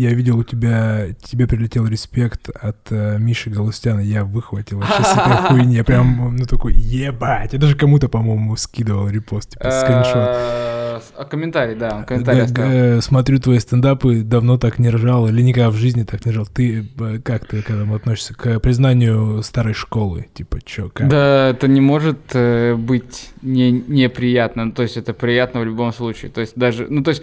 я видел у тебя, тебе прилетел респект от э, Миши Галустяна, я выхватил вообще с этой хуйни, прям, ну, такой, ебать, я даже кому-то, по-моему, скидывал репост, типа, скриншот. Э, а комментарий, да, комментарий Да, оставил. э, Смотрю твои стендапы, давно так не ржал, или никогда в жизни так не ржал. Ты э, как ты к этому относишься? К признанию старой школы? Типа, чё, как? Да, это не может быть не, неприятно. То есть это приятно в любом случае. То есть даже, ну то есть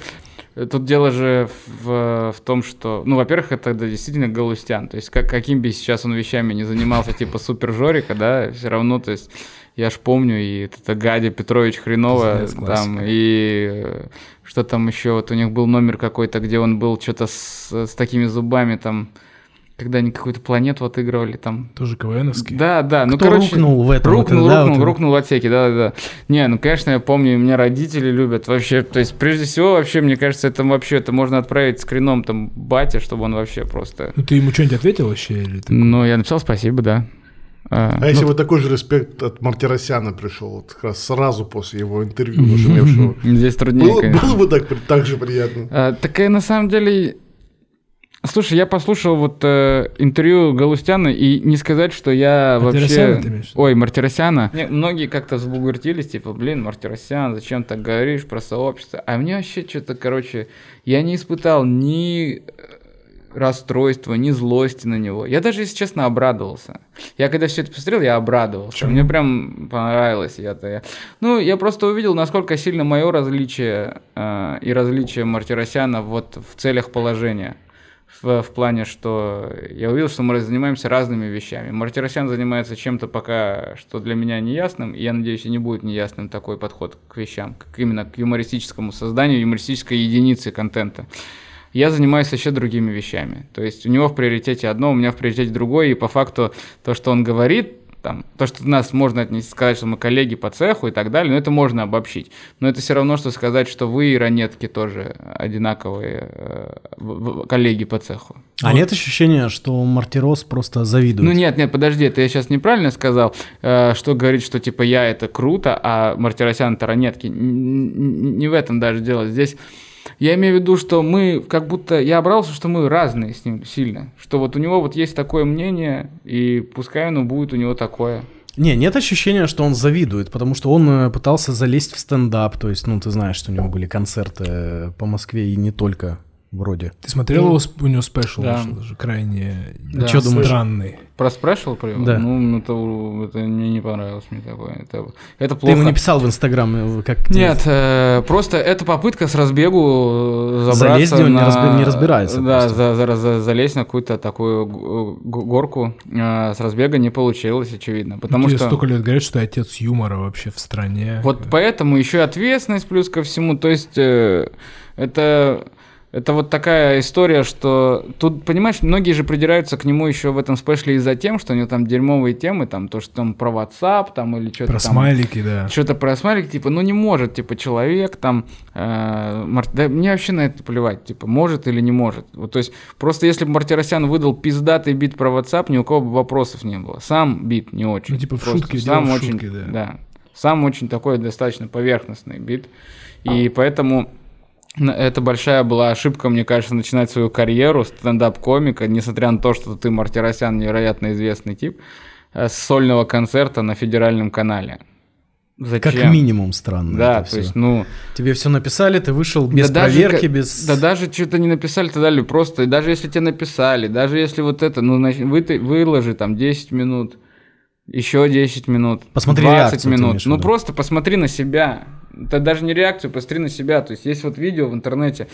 тут дело же в, в том, что, ну, во-первых, это да, действительно Галустян. То есть как, каким бы сейчас он вещами не занимался, типа супер Жорика, да, все равно, то есть я ж помню, и это Гадя Петрович Хренова, там, и э, что там еще, вот у них был номер какой-то, где он был что-то с, с такими зубами, там, когда они какую-то планету отыгрывали, там, Тоже КВНовский? да, да, ну Кто короче. рукнул в этом? Рукнул, это, да, рукнул, вот- рукнул в отсеке, да, да, да. Не, ну конечно, я помню, и меня родители любят вообще. То есть, прежде всего, вообще, мне кажется, это вообще это можно отправить скрином там батя, чтобы он вообще просто. Ну, ты ему что-нибудь ответил вообще? Или ты... Ну, я написал спасибо, да. А, А если Ну, бы такой же респект от Мартиросяна пришел, вот как раз сразу после его интервью нашумевшего, Здесь труднее, было, было бы так, так же приятно? А, так и на самом деле... Слушай, я послушал вот э, интервью Галустяна, и не сказать, что я вообще... Ой, Мартиросяна. Не, Многие как-то взбугуртились, типа, блин, Мартиросян, зачем так говоришь про сообщество? А мне вообще что-то, короче, я не испытал ни э, расстройства, ни злости на него. Я даже, если честно, обрадовался. Я когда все это посмотрел, я обрадовался. Почему? Мне прям понравилось. Я-то, я... Ну, я просто увидел, насколько сильно мое различие э, и различие Мартиросяна вот в целях положения. В, в плане, что я увидел, что мы занимаемся разными вещами. Мартиросян занимается чем-то пока, что для меня неясным, и я надеюсь, и не будет неясным такой подход к вещам, к, именно к юмористическому созданию, юмористической единицы контента. Я занимаюсь еще другими вещами. То есть у него в приоритете одно, у меня в приоритете другое, и по факту то, что он говорит, там, то, что нас можно отнести, сказать, что мы коллеги по цеху и так далее, но это можно обобщить. Но это все равно, что сказать, что вы и ранетки тоже одинаковые э, коллеги по цеху. А нет ощущения, что Мартирос просто завидует? Ну нет, нет, подожди, это я сейчас неправильно сказал, э, что говорит, что типа я это круто, а Мартиросян это ранетки. Не в этом даже дело. Здесь я имею в виду, что мы как будто... Я обрался, что мы разные с ним сильно. Что вот у него вот есть такое мнение, и пускай оно будет у него такое. Не, нет ощущения, что он завидует, потому что он э, пытался залезть в стендап, то есть, ну, ты знаешь, что у него были концерты э, по Москве и не только, вроде. Ты смотрел его, сп- у него спешл Да. даже, крайне Да. Чё думаешь? странный. Про спрашивал про его? Да. Ну, это, это мне не понравилось мне такое. Это, это Ты плохо. ему не писал в Инстаграм, э, как Нет, э, просто это попытка с разбегу э, забраться Залезть, он не на... разби- не разбирается Да, за- за- за- залезть на какую-то такую горку э, с разбега не получилось, очевидно. Потому Тебе что... столько лет говорят, что ты отец юмора вообще в стране. Вот поэтому еще и ответственность плюс ко всему. То есть э, это, это вот такая история, что тут, понимаешь, многие же придираются к нему еще в этом спешле из-за тем, что у него там дерьмовые темы, там то, что там про WhatsApp там или что-то Про там. смайлики, да. Что-то про смайлик, типа, ну не может, типа, человек там, э, Мар- да мне вообще на это плевать, типа, может или не может. Вот, то есть, просто если бы Мартиросян выдал пиздатый бит про WhatsApp, ни у кого бы вопросов не было. Сам бит не очень. Ну, типа, в Просто шутке, сам в очень, шутке, да. Сам очень такой достаточно поверхностный бит. И поэтому н- это большая была ошибка, мне кажется, начинать свою карьеру стендап-комика, несмотря на то, что ты, Мартиросян, невероятно известный тип, э, с сольного концерта на федеральном канале. Зачем? Как минимум странно. Да, это то всё. есть, ну... Тебе все написали, ты вышел без да даже проверки, ка- без... Да даже что-то не написали, то далее, просто, и даже если тебе написали, даже если вот это, ну, значит, вы, выложи там 10 минут, еще 10 минут, Посмотри 20 реакцию, ты минут. имеешь Ну, виду. просто посмотри на себя. Это даже не реакцию, посмотри на себя. То есть есть вот видео в интернете,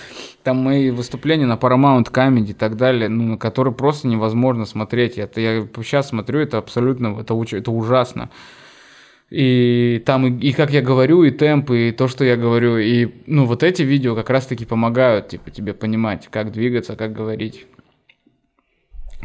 там мои выступления на Paramount Comedy и так далее, ну, на которые просто невозможно смотреть. Это я сейчас смотрю, это абсолютно, это, это ужасно. И там и, и как я говорю, и темп, и то, что я говорю, и ну вот эти видео как раз-таки помогают, типа, тебе понимать, как двигаться, как говорить,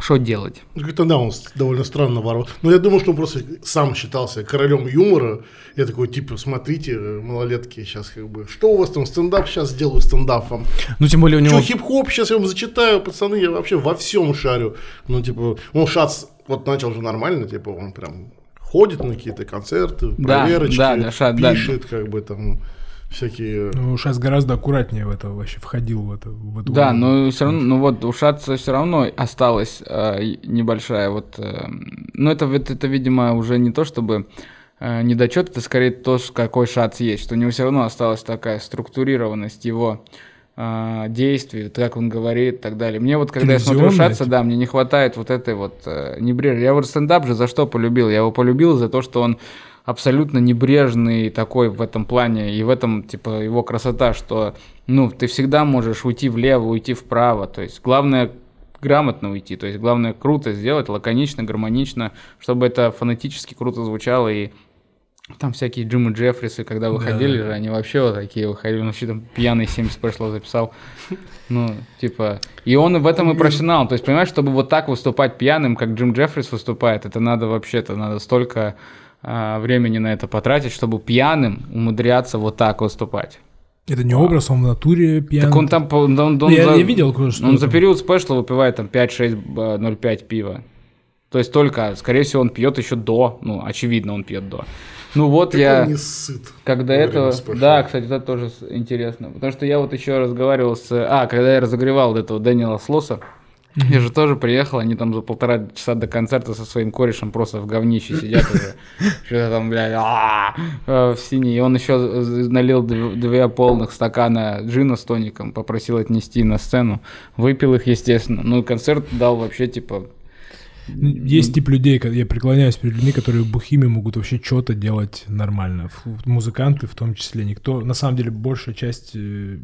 что делать. Ну, да, он довольно странно ворвал. Но я думал, что он просто сам считался королем юмора. Я такой, типа, смотрите, малолетки, сейчас как бы, что у вас там, стендап, сейчас сделаю стендап вам. Ну, тем более у него... Что, хип-хоп, сейчас я вам зачитаю, пацаны, я вообще во всем шарю. Ну, типа, он шац вот начал же нормально, типа, он прям ходит на какие-то концерты, Да, проверочки, да, да, да. пишет, как бы там. Всякие... Ну, сейчас гораздо аккуратнее в это вообще входил в это. В эту Да, но все равно, ну вот у Шатца все равно осталась э, небольшая вот, э, ну это, вот это, видимо, уже не то чтобы э, недочет, это скорее то, какой Шац есть, что у него все равно осталась такая структурированность его э, действий, как он говорит и так далее. Мне вот, когда я смотрю Шатца, типа? да, мне не хватает вот этой вот э, небрежности. Я вот стендап же за что полюбил? Я его полюбил за то, что он абсолютно небрежный такой в этом плане, и в этом, типа, его красота, что, ну, ты всегда можешь уйти влево, уйти вправо, то есть главное грамотно уйти, то есть главное круто сделать, лаконично, гармонично, чтобы это фонетически круто звучало, и там всякие Джимы Джеффрисы, когда выходили Да. же, они вообще вот такие выходили, он вообще там пьяный 70 прошло записал, ну, типа, и он в этом и профессионал, то есть, понимаешь, чтобы вот так выступать пьяным, как Джим Джеффрис выступает, это надо вообще-то, надо столько времени на это потратить, чтобы пьяным умудряться вот так выступать. Это не образ, он в натуре пьяный. Так он там, он, он Ну, я, за, я видел кое-что. он за период спешла выпивает там 5-6, э, 0,5 пива. То есть только, скорее всего, он пьет еще до, ну, очевидно, он пьет до. Ну вот Как я... он не сыт. Когда этого... спешла. Да, кстати, это тоже интересно. Потому что я вот еще разговаривал с... А, когда я разогревал этого Дэниела Слоса, я же тоже приехал, они там за полтора часа до концерта со своим корешем просто в говнище сидят уже. Что-то там, блядь, а, э, в синий. И он еще налил дв- две полных стакана джина с тоником, попросил отнести на сцену. Выпил их, естественно. Ну, и концерт дал вообще, типа, Есть тип людей, я преклоняюсь перед людьми, которые бухими могут вообще что-то делать нормально. Музыканты в том числе. Никто, на самом деле, большая часть э,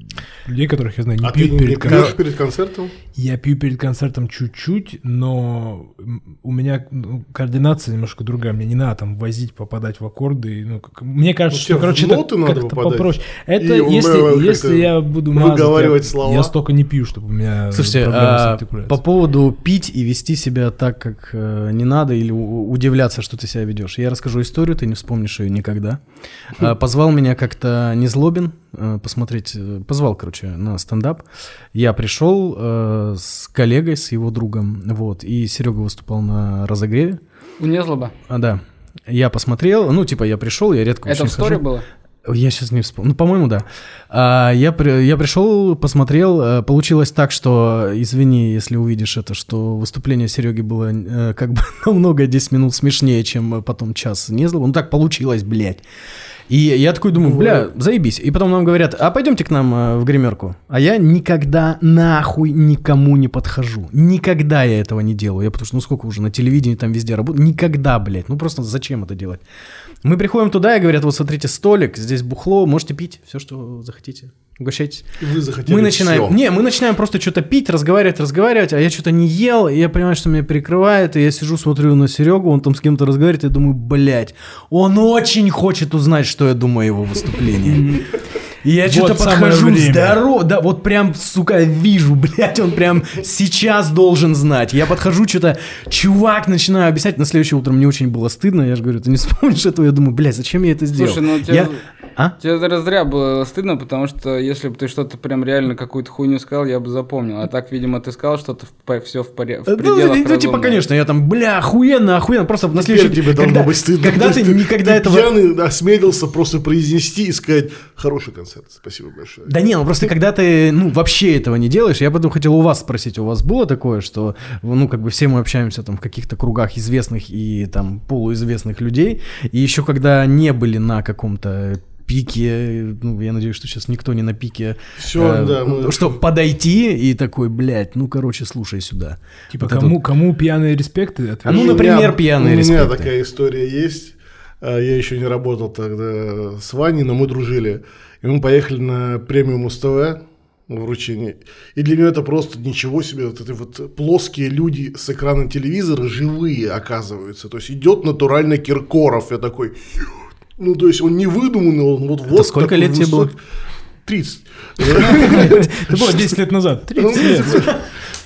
людей, которых я знаю, не А ты пьют не перед концертом. пьешь перед концертом? Я пью перед концертом чуть-чуть, но у меня ну, координация немножко другая. Мне не надо там возить, попадать в аккорды. Ну, как- мне кажется, Ну, что, короче, это надо как-то попадать. попроще. Это И, если, если я буду мазать, выговаривать я, слова. я столько не пью, чтобы у меня Слушайте, проблемы с а, по поводу пить и вести себя так, как э, не надо, или у- удивляться, что ты себя ведешь. Я расскажу историю, ты не вспомнишь ее никогда. А, Позвал меня как-то Незлобин э, посмотреть, э, позвал, короче, на стендап. Я пришел э, с коллегой, с его другом, вот, и Серега выступал на разогреве. у Незлоба. А, да. Я посмотрел, ну, типа, я пришел, я редко Это в сторе хожу. было? Я сейчас не вспомню. Ну, по-моему, да. А, я, при- я пришел, посмотрел. э, Получилось так, что, извини, если увидишь это, что выступление Сереги было э, как бы намного 10 минут смешнее, чем э, потом час Незлова. Ну, так получилось, блядь. И я такой думаю, бля, заебись. И потом нам говорят, а пойдемте к нам э, в гримерку. А я никогда нахуй никому не подхожу. Никогда я этого не делаю. Я потому что, ну сколько уже на телевидении там везде работаю. Никогда, блядь. Ну просто зачем это делать? Мы приходим туда и говорят, вот смотрите, столик, здесь бухло, можете пить все, что захотите. Угощайтесь. И Вы захотели Мы начинаем, всё. не, мы начинаем просто что-то пить, разговаривать, разговаривать, а я что-то не ел, и я понимаю, что меня перекрывает, и я сижу, смотрю на Серегу, он там с кем-то разговаривает, и думаю, блядь, он очень хочет узнать, что я думаю о его выступлении. И я что-то Вот самое подхожу, время. здорово, да, вот прям, сука, вижу, блядь, он прям сейчас должен знать. Я подхожу, что-то, чувак, начинаю объяснять, на следующее утро мне очень было стыдно, я же говорю, ты не вспомнишь этого? Я думаю, блядь, зачем я это сделал? Слушай, ну тебе, Я- А? тебе даже зря было стыдно, потому что если бы ты что-то прям реально какую-то хуйню сказал, я бы запомнил. А так, видимо, ты сказал что-то все в, поря- в Ну, пределах ну, типа, разумного. конечно, я там, бля, охуенно, охуенно, просто на Теперь следующий... тебе должно быть стыдно. Когда ты что никогда ты этого... пьяный осмелился просто произнести и сказать «хороший концерт, спасибо большое». Да не, ну просто когда ты, ну, вообще этого не делаешь, я потом хотел у вас спросить, у вас было такое, что, ну, как бы все мы общаемся там в каких-то кругах известных и там полуизвестных людей, и еще когда не были на каком-то пике, ну, я надеюсь, что сейчас никто не на пике, Всё, э, да, мы- что подойти и такой, блядь, ну, короче, слушай сюда. Типа, Вот кому, кому пьяные респекты? А ну, например, меня- пьяные У меня респекты. такая история есть. А, Я еще не работал тогда с Ваней, но мы дружили. И мы поехали на премию Муз-ТВ вручение. И для меня это просто ничего себе. Вот эти вот плоские люди с экрана телевизора живые оказываются. То есть идет натурально Киркоров. Я такой... Ну, то есть он не выдуманный, он вот вот сколько лет тебе было? высокий. 30. Это было 10 лет назад. 30 лет.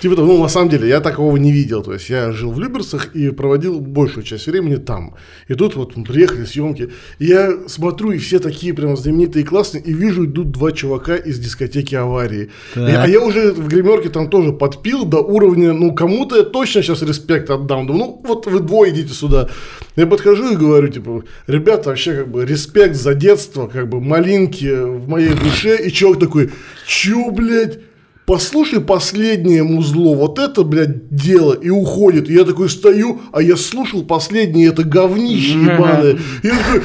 Типа того, ну, на самом деле, я такого не видел. То есть, я жил в Люберцах и проводил большую часть времени там. И тут вот мы приехали съемки. И я смотрю, и все такие прям знаменитые и классные, и вижу, идут два чувака из дискотеки аварии. И- а я уже в гримерке там тоже подпил до уровня, ну, кому-то я точно сейчас респект отдам. Думаю, ну, вот вы двое идите сюда. Я подхожу и говорю, типа, ребята, вообще, как бы, респект за детство, как бы, малинки в моей душе. И чувак такой, чё, блядь? Послушай последнее музло, вот это, блядь, дело, и уходит. И я такой стою, а я слушал последнее это говнище ебаное. И я такой,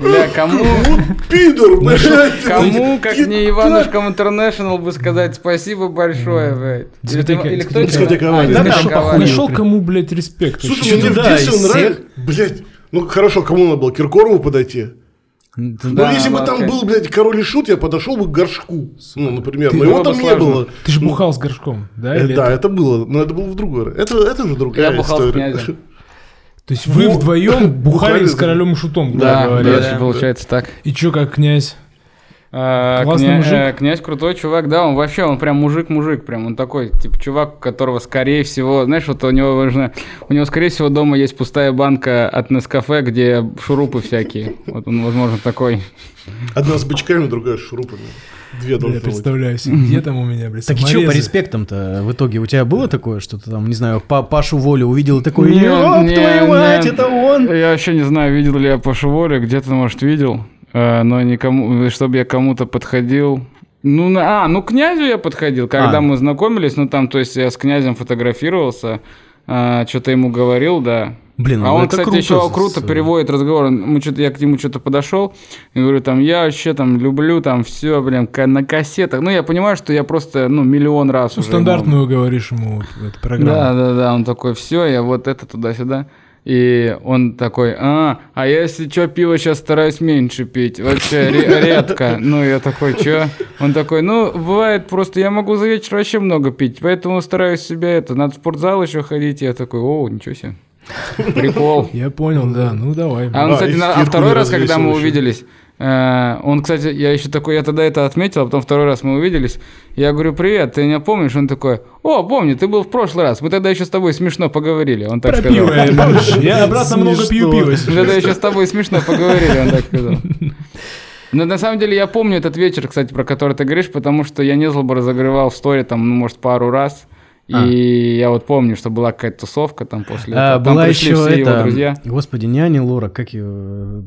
Бля, кому, вот пидор, блядь. кому, как не Иванушкам Интернешнл, бы сказать спасибо большое, блядь. Или, кто это? нашел, кому, блядь, респект. Слушай, мне в детстве нравится. Блядь, ну хорошо, кому надо было? Киркорову подойти? Да. Да, ну, если бы ну, там был, блядь, король и шут, я подошел бы к горшку. Ну, например. Ты- но его там бы не сложно. было. Ты же бухал с горшком, да? Э, да, это- это было, но это было в другой раз. Это, это же другая Я бухал с история. князем. То есть вы Ну, вдвоем бухали с королем и шутом, грубо Да, говоря. да, получается так. И чё, как князь? А, Классный кня- мужик. э, Князь крутой чувак, да, он вообще, он прям мужик-мужик, прям он такой, типа, чувак, которого, скорее всего, знаешь, вот у него важно, у него, скорее всего, дома есть пустая банка от Нескафе, где шурупы всякие. Вот он, возможно, такой. Одна с бычками, другая с шурупами. Две Я должны быть. представляю себе, где там у меня, блядь, Так и что по респектам-то в итоге? У тебя было такое, что ты там, не знаю, Па- Пашу Волю увидел и такой, Не, ёб твою мать, это он! Я вообще не знаю, видел ли я Пашу Волю, где-то, может, видел, но никому, чтобы я кому-то подходил. Ну, а, ну, к князю я подходил, когда А. мы знакомились, ну, там, то есть я с князем фотографировался, что-то ему говорил, да. Блин, а ну он, кстати, круто еще круто переводит разговор. Мы что-то, я к нему что-то подошел и говорю, там, я вообще там люблю там все, блин, на кассетах. Ну, я понимаю, что я просто, ну, миллион раз Ну, уже ему- стандартную говоришь ему эту программу. Да, да, да, он такой, все, я вот это туда-сюда. И он такой, а, а я, если что, пиво сейчас стараюсь меньше пить, вообще ре- редко. Ну, я такой, что? Он такой, ну, бывает просто, я могу за вечер вообще много пить, поэтому стараюсь себя это, надо в спортзал еще ходить. Я такой, о, ничего себе. Прикол. Я понял, да, ну давай. А он, А, кстати, а второй раз, когда мы увиделись, он, кстати, я еще такой, я тогда это отметил, а потом второй раз мы увиделись, я говорю, привет, ты меня помнишь? Он такой, о, помню, ты был в прошлый раз, мы тогда еще с тобой смешно поговорили, он так Про сказал. пиво, я обратно много пью пива Мы тогда еще с тобой смешно поговорили, он так сказал. Но на самом деле я помню этот вечер, кстати, про который ты говоришь, потому что я Незлоба разогревал в сторе там, ну, может, пару раз. И А. я вот помню, что была какая-то тусовка там после А, этого. Там была пришли еще все его это, друзья. господи, не Ани Лора, как ее,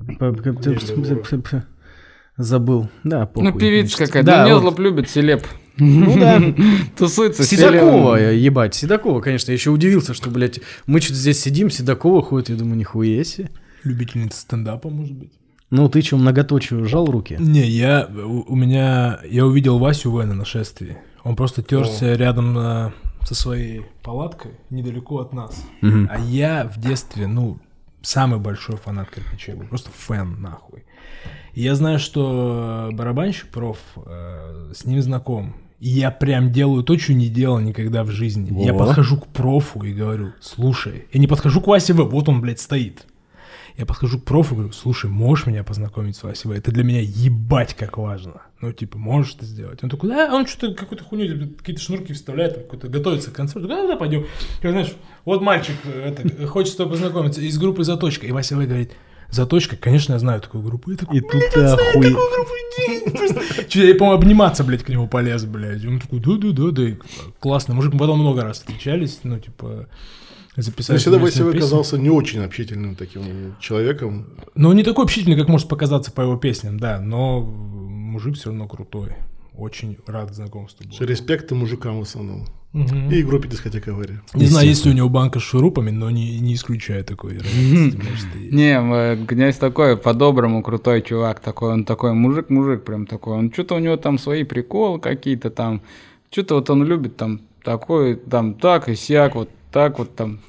забыл, да, похуй. Ну, певица какая-то. Да, ну, вот. Незлоб любит селеп. Ну да. Тусуется Седокова, ебать, Седокова, конечно, я еще удивился, что, блядь, мы что-то здесь сидим, Седокова ходит, я думаю, нихуя себе. Любительница стендапа, может быть. Ну, ты что, многоточию жал руки? Не, я, у, у меня, я увидел Васю Вена на шествии. Он просто терся рядом э, со своей палаткой, недалеко от нас. Мгм. А я в детстве, ну, самый большой фанат кирпичей был, просто фэн, нахуй. И я знаю, что барабанщик проф э, с ним знаком. И я прям делаю то, что не делал никогда в жизни. Я Во. подхожу к профу и говорю, слушай, я не подхожу к Васе В, вот он, блядь, стоит. Я подхожу к профу говорю, слушай, можешь меня познакомить с Васей? Это для меня ебать как важно. Ну, типа, можешь это сделать? Он такой, да, он что-то какую-то хуйню, какие-то шнурки вставляет, какой-то готовится к концерту. Да, да, пойдем. Я, знаешь, вот мальчик э, это, хочет с тобой познакомиться из группы «Заточка». И Вася В говорит, «Заточка, конечно, я знаю такую группу». Я такой, И тут ты охуй... Чё, Я, по-моему, обниматься, блядь, к нему полез, блядь. Он такой, да-да-да, да. И Классный мужик. Мы потом много раз встречались, ну, типа, записали. Я всегда песню. оказался не очень общительным таким человеком. Ну, не такой общительный, как может показаться по его песням, да, но мужик все равно крутой. Очень рад знакомству. был. Респект и мужикам в основном. Мгм. И группе дискотека авария. Не знаю, есть ли у него банка с шурупами, но не, не исключаю такой вероятности. Не, э, князь такой, по-доброму крутой чувак такой, он такой мужик-мужик прям такой, он что-то у него там свои приколы какие-то там, что-то вот он любит там такой, там так и сяк, вот так вот там.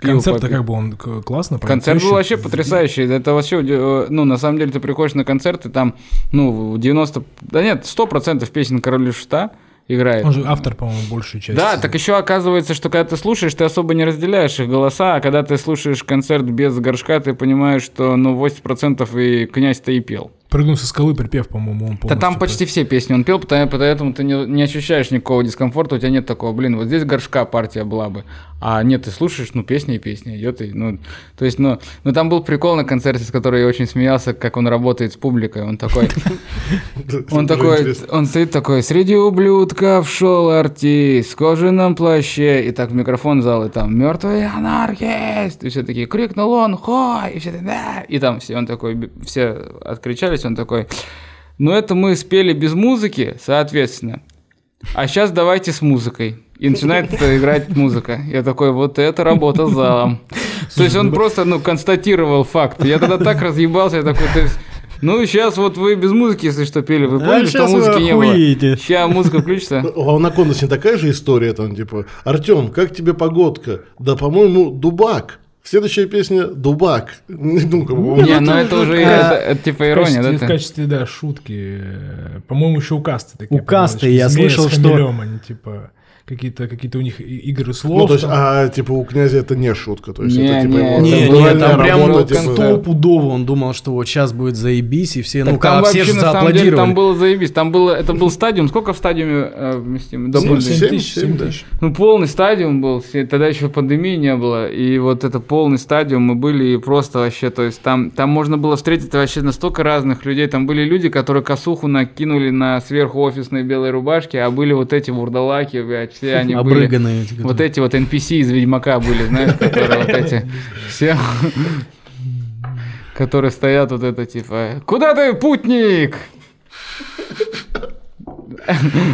пиво Концерт-то как бы он классно Концерт был вообще потрясающий. Это вообще, э, ну, на самом деле, ты приходишь на концерт, и там, ну, 90, да нет, 100% песен Короля Шута играет. Он же автор, по-моему, большей части. Да, так еще оказывается, что когда ты слушаешь, ты особо не разделяешь их голоса, а когда ты слушаешь концерт без горшка, ты понимаешь, что, ну, 80% и князь-то и пел. Прыгнул со скалы, припев, по-моему, он Да там почти все песни он пел, потому- поэтому ты не, не ощущаешь никакого дискомфорта, у тебя нет такого, блин, вот здесь горшка партия была бы. А нет, ты слушаешь, ну, песня и песня идет, и, ну, то есть, ну, ну, там был прикол на концерте, с которым я очень смеялся, как он работает с публикой, он такой, он такой, он стоит такой, среди ублюдков шел артист в кожаном плаще, и так в микрофон зал, и там, мертвый анархист, и все такие, крикнул он, хой, и все да, и там все, он такой, все откричались, он такой, ну это мы спели без музыки, соответственно, а сейчас давайте с музыкой. И начинает играть музыка. Я такой, вот это работа с залом. То есть он просто, ну, констатировал факт. Я тогда так разъебался, я такой, то есть, ну, сейчас вот вы без музыки, если что, пели, вы А поняли, что щас вы музыки не было. Сейчас музыка включится. У Анакондас не такая же история, там, типа, Артем, как тебе погодка? Да, по-моему, Дубак. Следующая песня «Дубак». Ну, как бы, Не, ну это уже, это, это типа В ирония, качестве, да? в качестве, да, шутки. По-моему, еще у Касты такие. У Касты я «Змея слышал, что- хмелем», они, типа, какие-то какие у них игры слов. Ну, то есть, там. а, типа, у князя это не шутка, то есть, Не, это, типа, не, его Не, не, интеллектуальная там прям работа, типа, стопудово он думал, что вот сейчас будет заебись, и все, Так ну, там а все вообще, же на самом деле, зааплодировали. там было заебись. Там было, это был стадиум. Сколько в стадиуме э, вместим? Да, Семь, блин. семь. 7 тысяч, 7 7 да. тысяч. Ну, полный стадиум был, тогда еще пандемии не было, и вот это полный стадиум, мы были и просто вообще, то есть там, там можно было встретить вообще настолько разных людей, там были люди, которые косуху накинули на сверху офисные белые рубашки, а были вот эти вурдалаки, блядь, все они были, Обрыганные. эти, вот эти вот NPC из Ведьмака были, знаешь, которые вот эти, все, которые стоят вот это типа, куда ты, путник?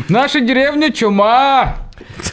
Наша деревня чума!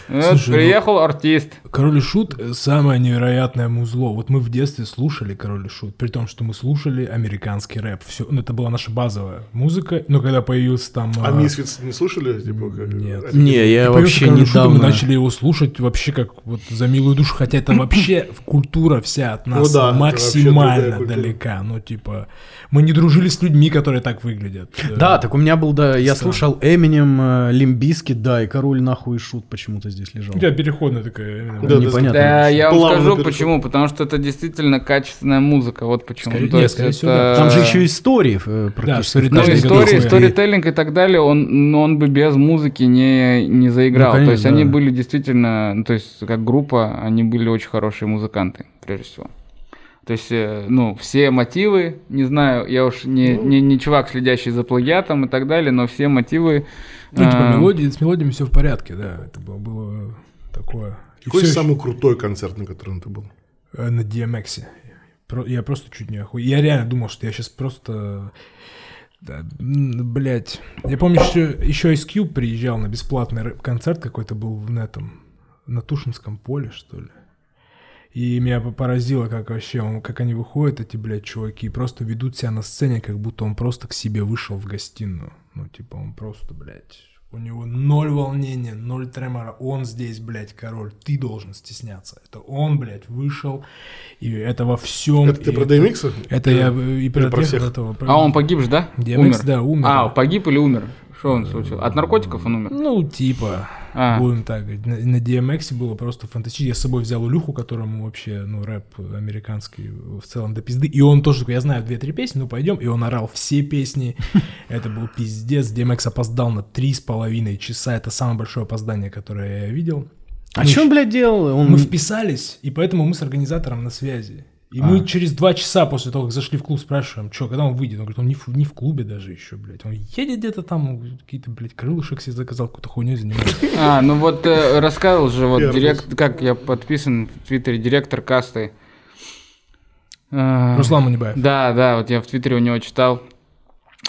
Вот Слушай, ну- приехал артист. Король и Шут э, самое невероятное музло. Вот мы в детстве слушали Король и Шут, при том, что мы слушали американский рэп. Все, ну, это была наша базовая музыка. Но когда появился там... А а, Мисфиц не слушали? Типа, как- Нет. Не, я появился вообще Король и Шут, недавно... мы начали его слушать вообще как вот за милую душу, хотя это вообще культура вся от нас Ну да, максимально далека. Ну, типа, мы не дружили с людьми, которые так выглядят. Э, Да, так у меня был, да, я слушал Эминем, Лимбиски, да, и Король нахуй и Шут почему-то здесь лежал. У тебя переходная такая... Да, да, Непонятно. Да, я вам скажу перешел. почему. Потому что это действительно качественная музыка. Вот почему. Скорее- То нет, есть скорее всего, это- да. Там же еще истории э, практически. в Ну, истории. сторителлинг и так далее, он, ну, он бы без музыки не, не заиграл. Ну, то есть конечно, они да. были действительно, ну, то есть как группа, они были очень хорошие музыканты, прежде всего. То есть, э, ну, все мотивы, не знаю, я уж не, не, не чувак, следящий за плагиатом и так далее, но все мотивы... Ну, типа, э, мелодии, с мелодиями все в порядке, да. Это было, было такое... Какой всё самый крутой концерт, на котором ты был? Э, на DMX. Я просто чуть не охуел. Я реально думал, что я сейчас просто... Да, м, блядь. Я помню, еще, еще Ice Cube приезжал на бесплатный концерт какой-то был в этом, на Тушинском поле, что ли. И меня по- поразило, как вообще, он, как они выходят, эти, блядь, чуваки, и просто ведут себя на сцене, как будто он просто к себе вышел в гостиную. Ну, типа, он просто, блядь, у него ноль волнения, ноль тремора. Он здесь, блядь, король. Ты должен стесняться. Это он, блядь, вышел. И это во всем. Это ты про DMX? Это я э, и про про всех? этого. про- А он погиб же, да? DMX, умер. да, умер. А, погиб или умер? Что он случилось? От наркотиков он умер? Ну, типа, А. будем так говорить. На, на DMX было просто фантастически. Я с собой взял Илюху, которому вообще, ну, рэп американский в целом до пизды. И он тоже такой, я знаю две-три песни, ну, пойдем. И он орал все песни. Это был пиздец. DMX опоздал на три с половиной часа. Это самое большое опоздание, которое я видел. А Мы что он, блядь, делал? Он... Мы вписались, и поэтому мы с организатором на связи. И мы через два часа после того, как зашли в клуб, спрашиваем, что, когда он выйдет? Он говорит, он не в, не в клубе даже еще, блядь. Он едет где-то там, какие-то, блядь, крылышек себе заказал, какую-то хуйню занимается. А, ну вот э, рассказывал же, вот Первый. директ, как я подписан в Твиттере, директор касты. А, Руслан Мунибаев. Да, да, вот я в Твиттере у него читал,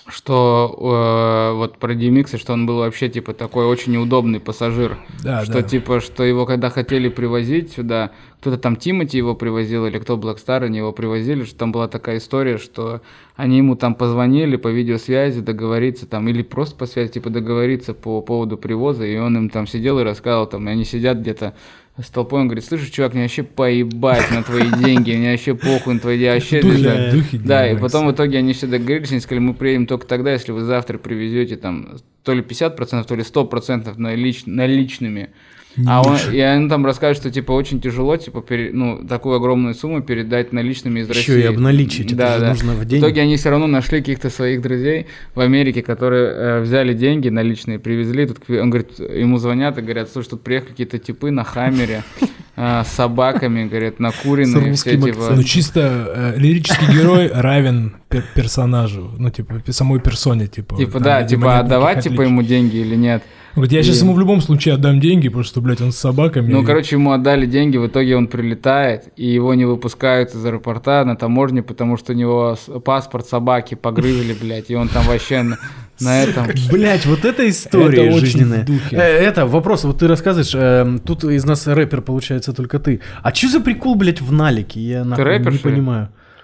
что э, вот про DMX, что он был вообще типа такой очень неудобный пассажир. Да, что да. типа, что его когда хотели привозить сюда, кто-то там Тимати его привозил, или кто Блэкстар, они его привозили, что там была такая история, что они ему там позвонили по видеосвязи договориться там, или просто по связи, типа договориться по поводу привоза, и он им там сидел и рассказывал, там, и они сидят где-то с толпой, он говорит, слушай, чувак, мне вообще поебать на твои деньги, мне вообще похуй на твои деньги, вообще... Духи, да». духи Да, и потом в итоге они все договорились, они сказали, мы приедем только тогда, если вы завтра привезете там то ли 50%, то ли 100% налич... наличными. А он, и он там рассказывает, что типа очень тяжело, типа, пере- ну, такую огромную сумму передать наличными из Еще России. и обналичить, это да, же да. нужно в В день. итоге они все равно нашли каких-то своих друзей в Америке, которые э, взяли деньги наличные, привезли. Тут, он говорит, ему звонят и говорят, слушай, тут приехали какие-то типы на Хаммере э, с собаками, говорят, накуренные, все типа. Ну, чисто э, лирический герой равен пер- персонажу, ну, типа, самой персоне, типа. Типа, там, да, типа, отдавать, типа, ему деньги или нет. Говорит, я сейчас И- ему в любом случае отдам деньги, потому что, блядь, он с собаками. Ну, короче, ему отдали деньги, в итоге он прилетает, и его не выпускают из аэропорта на таможне, потому что у него паспорт собаки погрызли, блядь, и он там вообще на, этом... Блять, вот эта история Это жизненная. Э, Это вопрос, вот ты рассказываешь, эм, тут из нас рэпер получается только ты. А что за прикол, блядь, в налике? Я нахуй рэпер, не что ли?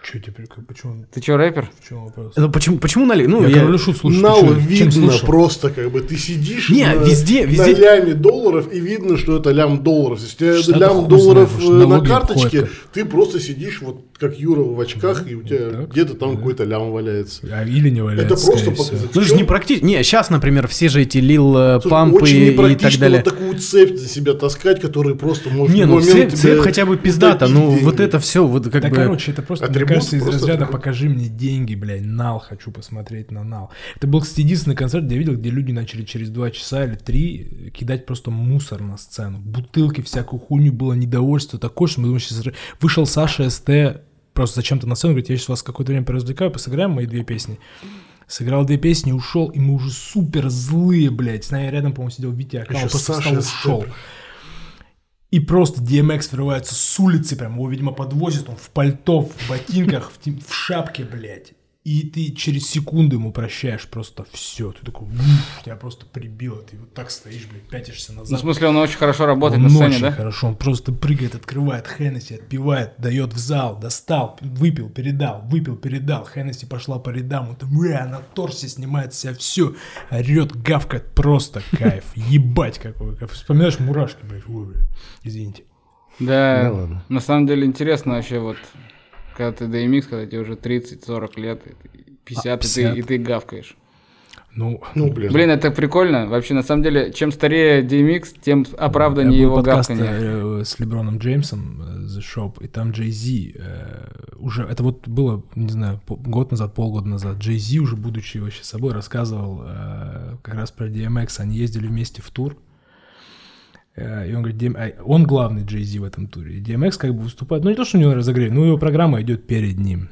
Че теперь, как- почему, Ты чё, рэпер? в чем вопрос? Ну почему, почему налик? Ну, я, я- король и шут слушаю. Нал видно просто, как бы ты сидишь Не, на, везде- на везде- ляме долларов, и видно, что это лям долларов. Если у тебя лям долларов может, э, на карточке, ты просто сидишь вот как Юра в очках, и у тебя так, где-то там да. какой-то лям валяется. А, или не валяется, Это просто показатель. Ну, же не практически. Не, сейчас, например, все же эти лил э, Слушай, пампы очень и так далее. вот такую цепь за себя таскать, которая просто может Не, ну цепь, цепь хотя бы пиздата, ну деньги. вот это все, вот как Да, бы... короче, это просто, мне кажется, из разряда атрибут. «покажи мне деньги, блядь, нал, хочу посмотреть на нал». Это был, кстати, единственный концерт, где я видел, где люди начали через два часа или три кидать просто мусор на сцену. Бутылки, всякую хуйню, было недовольство такое, что мы думали, сейчас... Вышел Саша СТ просто зачем-то на сцену, говорит, я сейчас вас какое-то время поразвлекаю, посыграем мои две песни. Сыграл две песни, ушел, и мы уже супер злые, блядь. С нами рядом, по-моему, сидел Витя он просто Саша ушел. И просто DMX врывается с улицы, прям его, видимо, подвозят, он в пальто, в ботинках, в, в шапке, блядь. И ты через секунду ему прощаешь просто все. Ты такой, «Уф, тебя просто прибило. Ты вот так стоишь, блядь, пятишься назад. Ну, в смысле, он очень хорошо работает Он на сцене, очень да? хорошо, он просто прыгает, открывает Хеннесси, отпивает, дает в зал, достал, выпил, передал, выпил, передал. Хеннесси пошла по рядам, там, «Бля», на торсе снимает себя все, орет, гавкает, просто кайф. Ебать какой кайф. Вспоминаешь мурашки, блядь, ой, бля. извините. Да, Да ладно. на самом деле интересно вообще вот, когда ты DMX, когда тебе уже 30-40 лет, и ты- 50, и, 50. ты, и ты гавкаешь. Ну, Ну, блин. Блин, это прикольно. Вообще, на самом деле, чем старее DMX, тем оправданнее его подкаст гавканье. э, с Леброном Джеймсом, э, The Shop, и там Джей Зи уже, это вот было, не знаю, год назад, полгода назад, Джей Зи уже, будучи вообще собой, рассказывал э, как раз про DMX, они ездили вместе в тур, Э, и он говорит, «Дим- а он главный Джей Зи в этом туре, и DMX как бы выступает, ну не то, что у него разогрев, но его программа идет перед ним,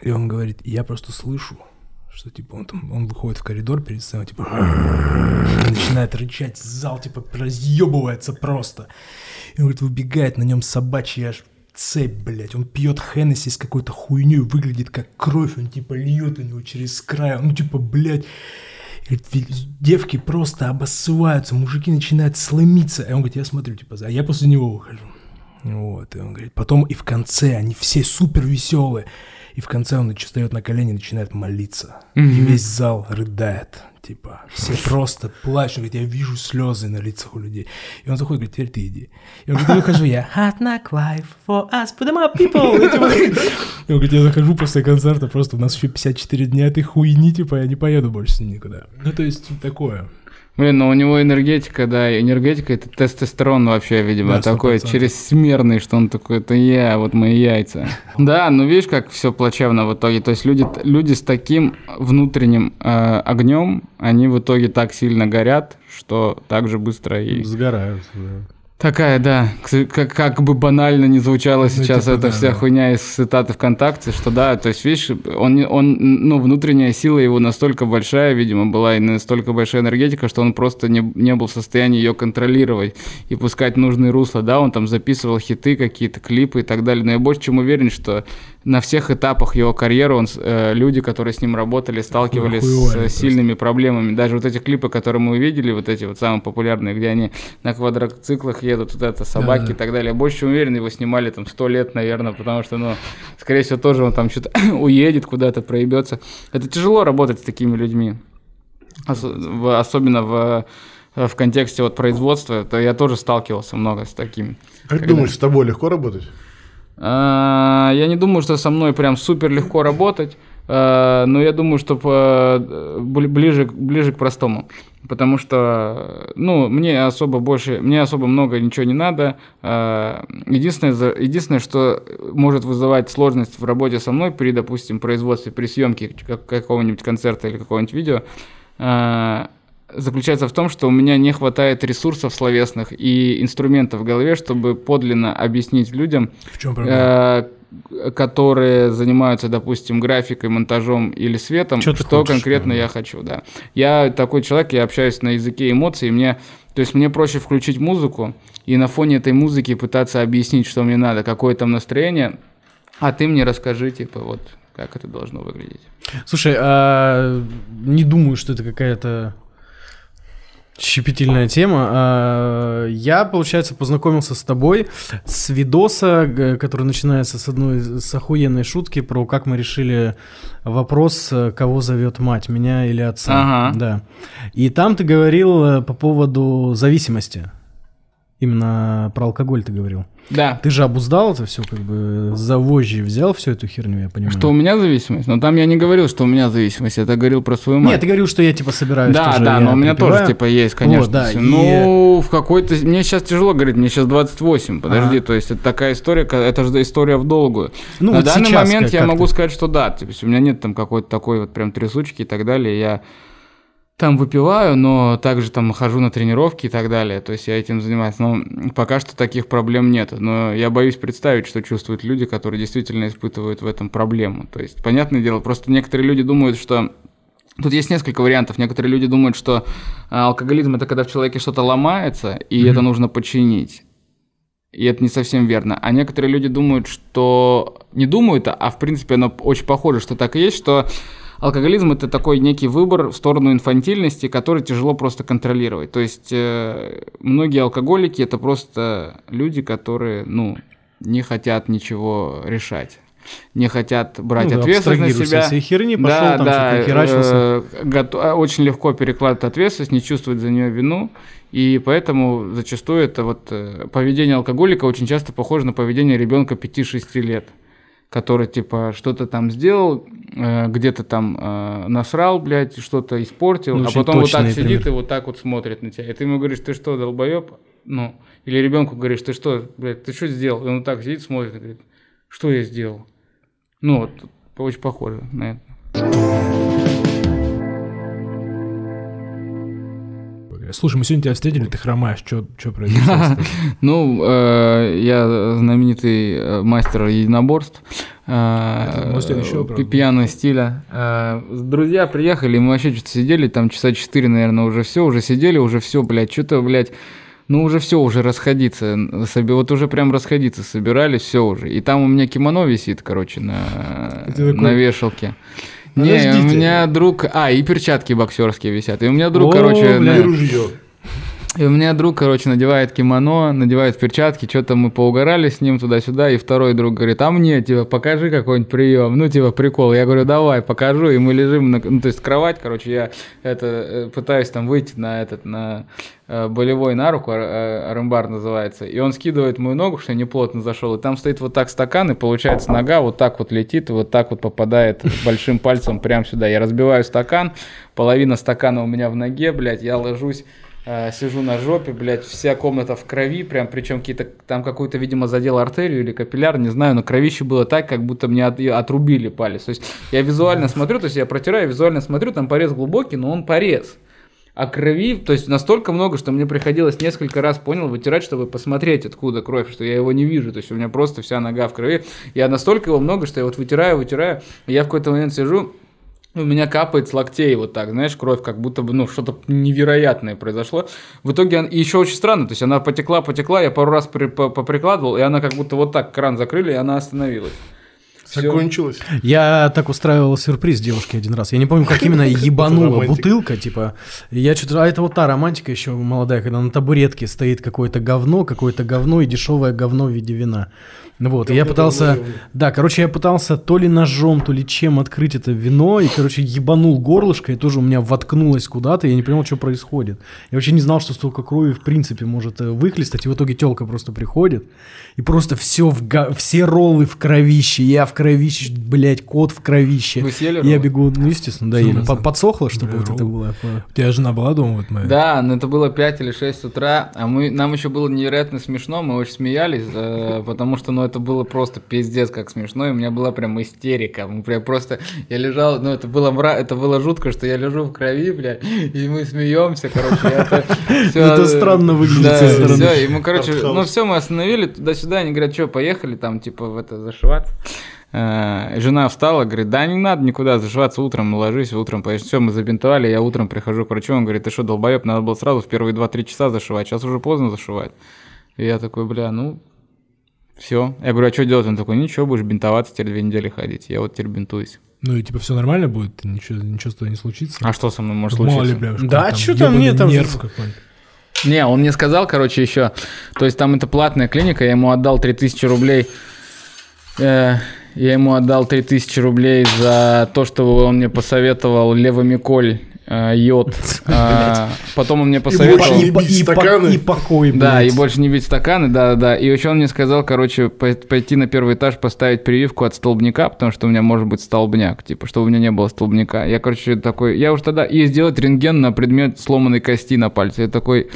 и он говорит, я просто слышу, что типа он там, он выходит в коридор перед сценой, типа начинает рычать, зал типа разъебывается просто. И он говорит, выбегает на нем собачья аж цепь, блядь. Он пьет Хеннесси с какой-то хуйней, выглядит как кровь, он типа льет у него через край. Ну типа, блядь. И говорит, «Ви- девки просто обоссываются, мужики начинают сломиться. И он говорит, я смотрю, типа, а я после него выхожу. Вот, и он говорит, потом и в конце они все супер веселые. И в конце он встает на колени и начинает молиться. И весь зал рыдает. Типа, все просто плачут. Говорит, я вижу слезы на лицах у людей. И он заходит, говорит, теперь ты иди. И он говорит, я выхожу, я hot knock life for us, put them up, people. И он говорит, я захожу после концерта, просто у нас еще 54 дня этой хуйни, типа, я не поеду больше с ним никуда. Ну, то есть, такое. Блин, но у него энергетика, да, энергетика это тестостерон вообще, видимо, Да, такой 100%. чрезмерный, что он такой, это я, вот мои яйца. Да, ну видишь, как все плачевно в итоге. То есть люди, люди с таким внутренним э, огнем, они в итоге так сильно горят, что так же быстро и... Сгорают. да. Такая, да, как, как бы банально не звучала сейчас типа, эта да, вся да. хуйня из цитаты ВКонтакте, что да, то есть, видишь, он, не- он, ну, внутренняя сила его настолько большая, видимо, была, и настолько большая энергетика, что он просто не, не был в состоянии ее контролировать и пускать нужные русла, да, он там записывал хиты, какие-то клипы и так далее, но я больше чем уверен, что на всех этапах его карьеры он, э, люди, которые с ним работали, сталкивались Охуевали с просто. сильными проблемами, даже вот эти клипы, которые мы увидели, вот эти вот самые популярные, где они на квадроциклах едут, вот это собаки Да-да. и так далее. Я больше чем уверен, его снимали там сто лет, наверное, потому что, ну, скорее всего, тоже он там что-то уедет куда-то, проебется. Это тяжело работать с такими людьми. Ос- в- особенно в, в контексте вот производства. Это я тоже сталкивался много с таким. Как Когда- думаешь, с тобой легко работать? А, Я не думаю, что со мной прям супер легко работать. Э, но я думаю, что ближе, ближе к простому. Потому что, ну, мне особо больше, мне особо много ничего не надо. Э, Единственное, единственное, что может вызывать сложность в работе со мной при, допустим, производстве, при съемке как- какого-нибудь концерта или какого-нибудь видео, заключается в том, что у меня не хватает ресурсов словесных и инструментов в голове, чтобы подлинно объяснить людям, В чем проблема? э, которые занимаются, допустим, графикой, монтажом или светом, Чё ты что хочешь, конкретно да. я хочу, да. Я такой человек, я общаюсь на языке эмоций, и мне, то есть мне проще включить музыку и на фоне этой музыки пытаться объяснить, что мне надо, какое там настроение, а ты мне расскажи, типа, вот, как это должно выглядеть. Слушай, а, не думаю, что это какая-то щепетильная тема. А, я, получается, познакомился с тобой с видоса, который начинается с одной с охуенной шутки про как мы решили вопрос, э, кого зовет мать, меня или отца. Ага. Да. И там ты говорил э, по поводу зависимости. Именно про алкоголь ты говорил. Да. Ты же обуздал это все, как бы за вожжи взял всю эту херню, я понимаю. Что у меня зависимость? Но там я не говорил, что у меня зависимость, я это говорил про свою мать. Нет, ты говорил, что я типа собираюсь Да, тоже, да, но у меня припеваю. тоже типа есть, конечно. Вот, да, и- Ну, в какой-то... Мне сейчас тяжело говорить, мне сейчас 28, подожди, Ага. то есть это такая история, это же история в долгую. Ну, На вот данный сейчас момент как- я как могу ты? сказать, что да, то есть у меня нет там какой-то такой вот прям трясучки и так далее, я там выпиваю, но также там хожу на тренировки и так далее, то есть я этим занимаюсь, но пока что таких проблем нет, но я боюсь представить, что чувствуют люди, которые действительно испытывают в этом проблему, то есть, понятное дело, просто некоторые люди думают, что Тут есть несколько вариантов. Некоторые люди думают, что а, алкоголизм это когда в человеке что-то ломается, и это нужно починить. И это не совсем верно. А некоторые люди думают, что не думают, а в принципе оно очень похоже, что так и есть, что алкоголизм это такой некий выбор в сторону инфантильности, который тяжело просто контролировать. То есть э, многие алкоголики это просто люди, которые, ну, не хотят ничего решать. Не хотят брать Ну да, ответственность на абстрагируйся себя. всей херни, пошел там, что-то херачился. э, гото- а, очень легко перекладывает ответственность, не чувствует за нее вину, и поэтому зачастую это вот э, поведение алкоголика очень часто похоже на поведение ребенка 5-6 лет, который типа что-то там сделал, э, где-то там э, насрал, блядь, что-то испортил, Ну, а потом вот так сидит пример. и вот так вот смотрит на тебя. И ты ему говоришь, ты что, долбоеб? Ну, или ребенку говоришь, ты что, блядь, ты что сделал? И он вот так сидит, смотрит и говорит, что я сделал? Ну, вот, очень похоже на это. Слушай, мы сегодня тебя встретили, ты хромаешь, что произошло? Ну, э, я знаменитый э, мастер единоборств. Э, Это. Пьяного стиля. Э, Друзья приехали, мы вообще что-то сидели, там часа 4, наверное, уже все, уже сидели, уже все, блядь, что-то, блядь, ну уже все, уже расходиться, вот уже прям расходиться собирались, все уже. И там у меня кимоно висит, короче, на, такой- на вешалке. Не, у Подождите. меня друг... А, и перчатки боксерские висят. И у меня друг, О, короче... бля. на- И ружье. И у меня друг, короче, надевает кимоно, надевает перчатки, что-то мы поугорали с ним туда-сюда, и второй друг говорит, а мне, типа, покажи какой-нибудь прием, ну, типа, прикол. Я говорю, давай, покажу, и мы лежим, на, ну, то есть кровать, короче, я это, э, пытаюсь там выйти на этот, на э, болевой на руку, э, армбар называется, и он скидывает мою ногу, что я не плотно зашел, и там стоит вот так стакан, и получается нога вот так вот летит, вот так вот попадает большим пальцем прямо сюда. Я разбиваю стакан, половина стакана у меня в ноге, блядь, я ложусь, э, сижу на жопе, блядь, вся комната в крови, прям, причем какие-то, там какую-то, видимо, задел артерию или капилляр, не знаю, но кровище было так, как будто мне от- отрубили палец. То есть я визуально смотрю, то есть я протираю, визуально смотрю, там порез глубокий, но он порез. А крови, то есть настолько много, что мне приходилось несколько раз, понял, вытирать, чтобы посмотреть, откуда кровь, что я его не вижу. То есть у меня просто вся нога в крови. Я настолько его много, что я вот вытираю, вытираю. Я в какой-то момент сижу, у меня капает с локтей вот так, знаешь, кровь, как будто бы, ну, что-то невероятное произошло. В итоге, и еще очень странно, то есть она потекла, потекла, я пару раз при- по- поприкладывал, и она как будто вот так, кран закрыли, и она остановилась. Всё. Закончилось. Я так устраивал сюрприз девушке один раз. Я не помню, как именно ебанула бутылка, типа. Я что-то... А это вот та романтика еще молодая, когда на табуретке стоит какое-то говно, какое-то говно и дешевое говно в виде вина. Ну Вот, и я пытался... Да, короче, я пытался то ли ножом, то ли чем открыть это вино, и, короче, ебанул горлышко, и тоже у меня воткнулось куда-то, и я не понял, что происходит. Я вообще не знал, что столько крови, в принципе, может э, выхлестать, и в итоге телка просто приходит, и просто все, в га- все роллы в кровище, я в кровище, блядь, кот в кровище. Вы съели Я роллы? бегу, ну, естественно, да, ели. Подсохло, чтобы Бля, вот это было. У тебя жена была дома в этот момент? Да, но это было 5 или 6 утра, а мы, нам еще было невероятно смешно, мы очень смеялись, э, потому что, ну, это было просто пиздец как смешно, и у меня была прям истерика, мы прям просто, я лежал, ну, это было, мра... это было жутко, что я лежу в крови, бля, и мы смеемся, короче, это Это странно выглядит да, со стороны. всё, и мы, короче, ну, все, мы остановили туда-сюда, они говорят, что, поехали там, типа, в это, зашиваться. Э, Жена встала, говорит, да не надо никуда зашиваться, утром ложись, утром поешь. Все, мы забинтовали, я утром прихожу к врачу, он говорит, ты что, долбоеб, надо было сразу в первые 2-3 часа зашивать, сейчас уже поздно зашивать. И я такой, бля, ну, все. Я говорю, а что делать? Он такой, ничего, будешь бинтоваться, теперь две недели ходить. Я вот теперь бинтуюсь. Ну и типа все нормально будет, ничего, ничего с тобой не случится. А что со мной может Мало ли, случиться? бля, уж Да, чё там, нет, там- нерв какой-нибудь. Не, он мне сказал, короче, еще, то есть там это платная клиника, я ему отдал 3000 рублей, э, я ему отдал 3000 рублей за то, что он мне посоветовал левомиколь, йод, А, потом он мне больше посоветовал... не бить стаканы. и покой, Да, и больше не бить стаканы, да, да. И еще он мне сказал, короче, пой- пойти на первый этаж, поставить прививку от столбняка, потому что у меня может быть столбняк, типа, чтобы у меня не было столбняка. Я, короче, такой, я уж тогда, и сделать рентген на предмет сломанной кости на пальце. Я такой,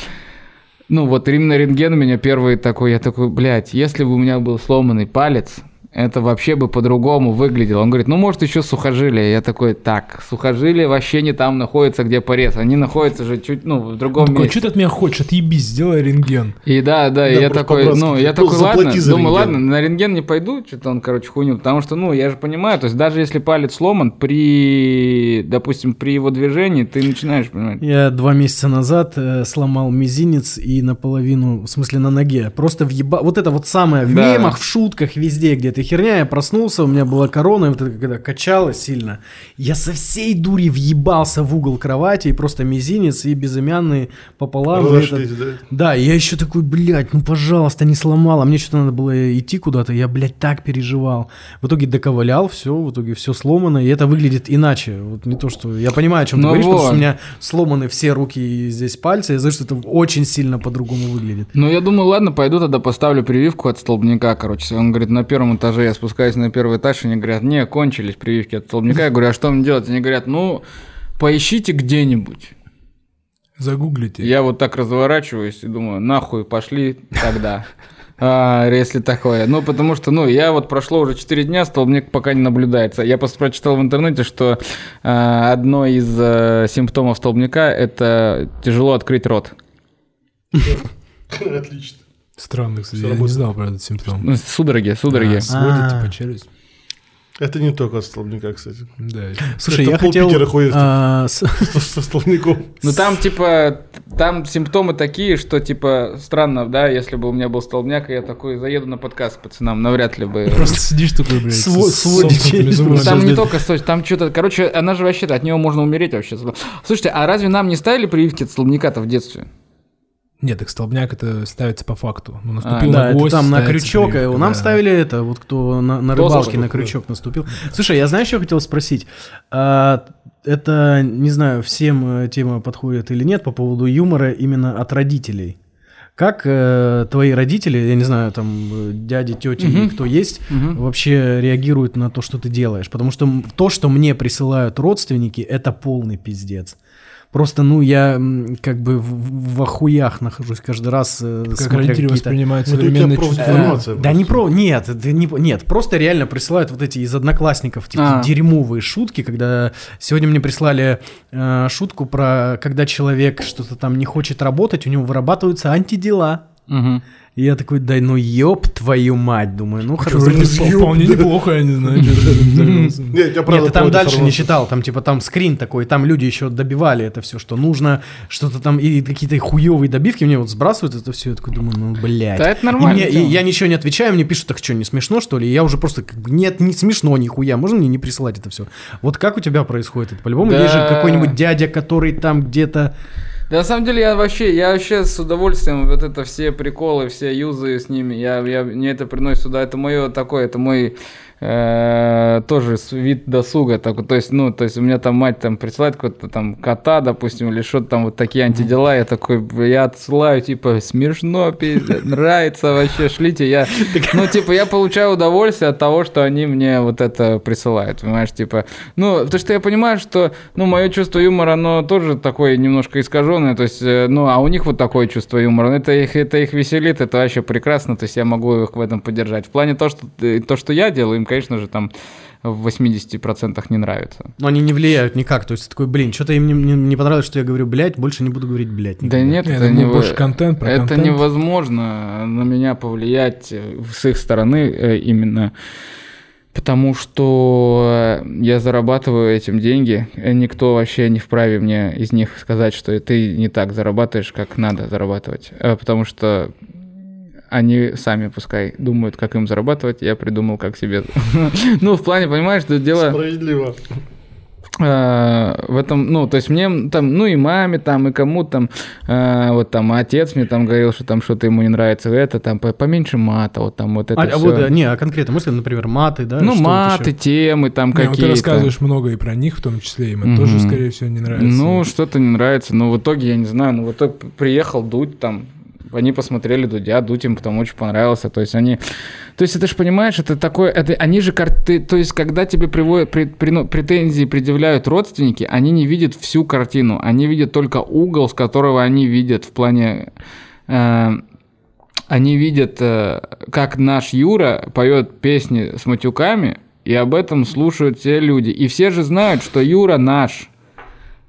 ну вот именно рентген у меня первый такой, я такой, блядь, если бы у меня был сломанный палец, это вообще бы по-другому выглядело. Он говорит, ну, может, еще сухожилие. Я такой, так, сухожилие вообще не там находится, где порез. Они находятся же чуть, ну, в другом Такой, месте. что ты от меня хочешь? Отъебись, сделай рентген. И да, да, и Да, я такой, ну, я такой, ладно, думаю, ладно, на рентген не пойду, что-то он, короче, хуйню, потому что, ну, я же понимаю, то есть даже если палец сломан, при, допустим, при его движении ты начинаешь, понимать, Я два месяца назад э, сломал мизинец и наполовину, в смысле на ноге, просто въеба... Вот это вот самое в Да. мемах, в шутках, везде где-то херня. Я проснулся, у меня была корона, и вот это когда качало сильно. Я со всей дури въебался в угол кровати, и просто мизинец и безымянный пополам. Разошлись, этот- да? Да, и я еще такой, блядь, ну пожалуйста, не сломал. А мне что-то надо было идти куда-то. Я, блядь, так переживал. В итоге доковылял, все, в итоге все сломано. И это выглядит иначе. Вот не то, что... Я понимаю, о чем ты Ну говоришь, потому что вот. у меня сломаны все руки и здесь пальцы. Я знаю, что это очень сильно по-другому выглядит. Ну, я думаю, ладно, пойду тогда поставлю прививку от столбняка, короче. Он говорит, на первом этаже я спускаюсь на первый этаж, и они говорят, не, кончились прививки от столбняка. Я говорю, а что мне делать? Они говорят, ну, поищите где-нибудь. Загуглите. Я вот так разворачиваюсь и думаю, нахуй пошли тогда. А, если такое. Ну, потому что, ну, я вот прошло уже 4 дня, столбняк пока не наблюдается. Я просто прочитал в интернете, что а, одно из а, симптомов столбняка – это тяжело открыть рот. Отлично. Странно, кстати, я не работает. знал про этот симптом. Ну, судороги, судороги. А, сводит, А. типа, челюсть. Это не только от столбняка, кстати. Да. Слушай, Это я пол хотел... Питера ходит. а, с- Со столбняком. Ну, там, типа, там симптомы такие, что, типа, странно, да, если бы у меня был столбняк, и я такой заеду на подкаст пацанам, навряд ли бы... Просто сидишь такой, блядь, с- Сво- с сводит сомкнутыми челюсть зубами. просто. Там не только там что-то, короче, она же вообще, от нее можно умереть вообще. Слушайте, а разве нам не ставили прививки от столбняка-то в детстве? Нет, так столбняк это ставится по факту. Ну, А, наступил Да, на это гвоздь, там на крючок. прививка, э, Нам да. ставили это, вот кто на, на рыбалке на крючок наступил. Слушай, я знаешь, что хотел спросить? А, это, не знаю, всем э, тема подходит или нет по поводу юмора именно от родителей. Как э, твои родители, я не знаю, там э, дяди, тети, Мгм. кто есть, Мгм. вообще реагируют на то, что ты делаешь? Потому что то, что мне присылают родственники, это полный пиздец. Просто, ну, я как бы в, в охуях нахожусь каждый раз, э, Как смотря воспринимают Ну, современные чувства. Э, Да не про, нет, это не, нет, просто реально присылают вот эти из одноклассников такие А. дерьмовые шутки, когда сегодня мне прислали э, шутку про, когда человек что-то там не хочет работать, у него вырабатываются антидела. Мгм. И я такой, да ну ёб твою мать, думаю, ну Хорошо, вполне неплохо, я не знаю. Нет, я Нет, правда ты там дальше не читал, там типа там скрин такой, там люди еще добивали это все, что нужно, что-то там, и какие-то хуевые добивки мне вот сбрасывают это все, я такой думаю, ну блядь. Да это нормально. я ничего не отвечаю, мне пишут, так что, не смешно, что ли? Я уже просто, как бы, нет, не смешно нихуя, можно мне не присылать это все? Вот как у тебя происходит это? По-любому есть же какой-нибудь дядя, который там где-то... Да, на самом деле, я вообще, я вообще с удовольствием вот это все приколы, все юзы с ними, я, я, мне это приносит сюда, это мое такое, это мой тоже с- вид досуга. Так, то есть, ну, то есть у меня там мать там присылает какого-то там кота, допустим, или что-то там вот такие антидела. Я такой, я отсылаю, типа, смешно, пиздец, нравится вообще, шлите. Я, ну, типа, я получаю удовольствие от того, что они мне вот это присылают, понимаешь, типа. Ну, потому что я понимаю, что, ну, мое чувство юмора, оно тоже такое немножко искаженное, то есть, э, ну, а у них вот такое чувство юмора, Ну, это их, это их веселит, это вообще прекрасно, то есть я могу их в этом поддержать. В плане того, что, э, то, что я делаю, им, конечно же, там в 80% не нравится. Но они не влияют никак. То есть ты такой, блин, что-то им не, не- не понравилось, что я говорю, блядь, больше не буду говорить, блядь. Да никогда». нет, Я это, думаю, не, больше контент про это контент. невозможно на меня повлиять э, с их стороны э, именно потому что э, я зарабатываю этим деньги. Никто вообще не вправе мне из них сказать, что ты не так зарабатываешь, как надо зарабатывать. Потому что они сами пускай думают, как им зарабатывать, я придумал, как себе. Ну, в плане, понимаешь, что дело... Справедливо. Э, в этом, ну, то есть мне там, ну и маме там, и кому там, э, вот там отец мне там говорил, что там что-то ему не нравится, это там по- поменьше мата, вот там вот это А, а всё. вот, не, а конкретно, может, например, маты, да? ну, маты, темы там Не, вот ты какие-то. рассказываешь много и про них в том числе, им это тоже, скорее всего, не нравится. Ну, что-то не нравится. Но в итоге, я не знаю, ну, в итоге приехал Дудь там, они посмотрели Дудя, Дудь им потом очень понравился. То есть они... То есть это же, понимаешь, это такое... Это, они же... кар- ты- то есть когда тебе приводят, при- прино- претензии предъявляют родственники, они не видят всю картину. Они видят только угол, с которого они видят в плане... э, они видят, э, как наш Юра поет песни с матюками, и об этом слушают все люди. И все же знают, что Юра наш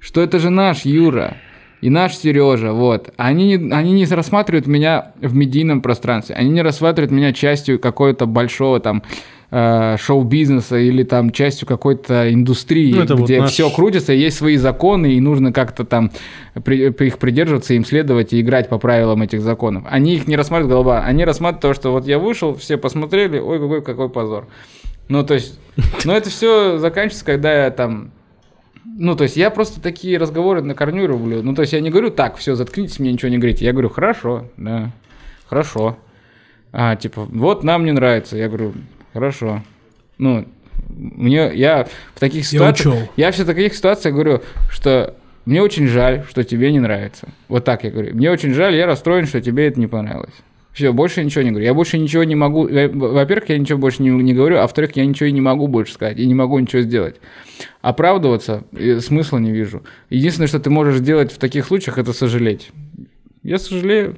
что это же наш Юра и наш Сережа, вот. Они не, они не рассматривают меня в медийном пространстве, они не рассматривают меня частью какого-то большого там э, шоу-бизнеса или там частью какой-то индустрии, Ну, это вот где наш- все крутится, есть свои законы, и нужно как-то там при- их придерживаться, им следовать и играть по правилам этих законов. Они их не рассматривают голова, они рассматривают то, что вот я вышел, все посмотрели, ой, какой, какой позор. Ну, то есть, но это все заканчивается, когда я там ну, то есть я просто такие разговоры на корню рублю. Ну, то есть я не говорю так, все, заткнитесь, мне ничего не говорите. Я говорю, хорошо, да, хорошо. А, типа, вот нам не нравится. Я говорю, хорошо. Ну, мне, я в таких Я ситуациях... учел. Я все в таких ситуациях говорю, что мне очень жаль, что тебе не нравится. Вот так я говорю. Мне очень жаль, я расстроен, что тебе это не понравилось. Все, больше ничего не говорю. Я больше ничего не могу. Во-первых, я ничего больше не, не говорю, а во-вторых, я ничего и не могу больше сказать. И не могу ничего сделать. Оправдываться э, смысла не вижу. Единственное, что ты можешь сделать в таких случаях, это сожалеть. Я сожалею.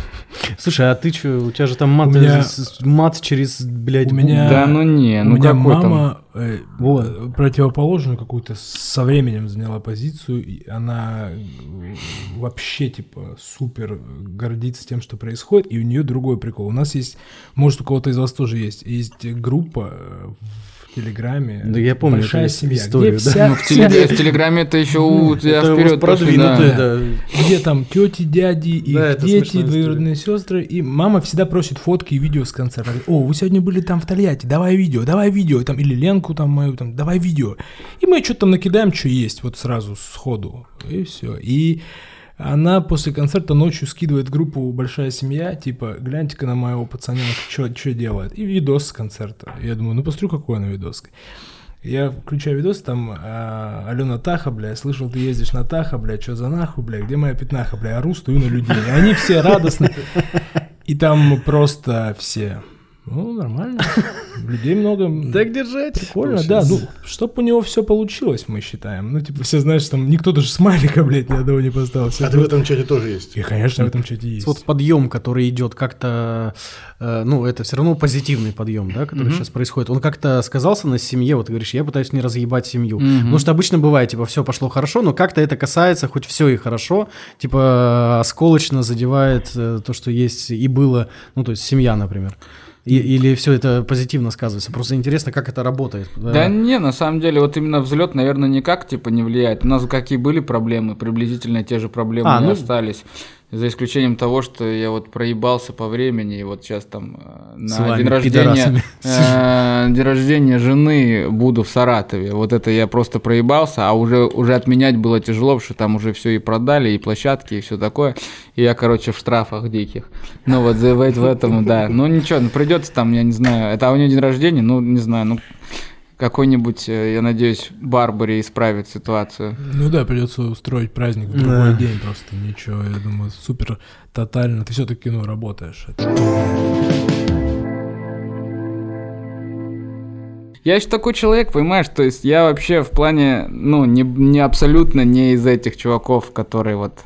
Слушай, а ты что, у тебя же там мат, У меня- с- мат через, блядь, У меня- Да ну не, У ну меня какой там... мама э, Вот. э, противоположную какую-то со временем заняла позицию, и она э, вообще типа супер гордится тем, что происходит, и у нее другой прикол. У нас есть, может у кого-то из вас тоже есть, есть группа э, в Телеграме. Да я помню Большая семья, историю, где да. вся, Ну, в, теле- в Телеграме это еще у тебя Это вперед продвинутое, да. где там тети, дяди, их Да, дети, двоюродные сестры, и мама всегда просит фотки и видео с концерта. О, вы сегодня были там в Тольятти, давай видео, давай видео, там, или Ленку там мою, там, давай видео. И мы что-то там накидаем, что есть, вот сразу, сходу, и все. И она после концерта ночью скидывает группу «Большая семья», типа, гляньте-ка на моего пацаненка, что делает. И видос с концерта. Я думаю, ну посмотрю, какой она видос. Я включаю видос, там а, Алена Таха, бля, я слышал, ты ездишь на Таха, бля, что за нахуй, бля, где моя пятнаха, бля, ору, стою на людей. И они все радостны. И там просто все, ну, нормально, людей много. Так держать. Прикольно, да, ну, чтоб у него все получилось, мы считаем. Ну, типа, все знаешь, там никто даже смайлика, блядь, ни одного не поставил. А ты в этом чате тоже есть. И, конечно, в этом чате есть. Вот подъем, который идет как-то, э, ну, это все равно позитивный подъем, да, который сейчас происходит. Он как-то сказался на семье, вот ты говоришь, я пытаюсь не разъебать семью. Потому что обычно бывает, типа, все пошло хорошо, но как-то это касается, хоть все и хорошо, типа, осколочно задевает э, то, что есть и было, ну, то есть семья, например. И- или все это позитивно сказывается. Просто интересно, как это работает. Да не, на самом деле, вот именно взлет, наверное, никак типа не влияет. У нас какие были проблемы, приблизительно те же проблемы А, и ну- остались. За исключением того, что я вот проебался по времени, и вот сейчас там э, С на вами, день рождения, э, день рождения жены буду в Саратове. Вот это я просто проебался, а уже, уже отменять было тяжело, потому что там уже все и продали, и площадки, и все такое. И я, короче, в штрафах диких. Ну вот за- в, в этом, да. Ну ничего, ну придется там, я не знаю, это а у нее день рождения, ну не знаю, ну какой-нибудь, э, я надеюсь, Барбаре исправит ситуацию. Ну да, придется устроить праздник в другой Да. день просто. Ничего, я думаю, супер тотально. Ты все-таки, ну, работаешь. Я еще такой человек, понимаешь, то есть я вообще в плане, ну, не, не абсолютно не из этих чуваков, которые вот...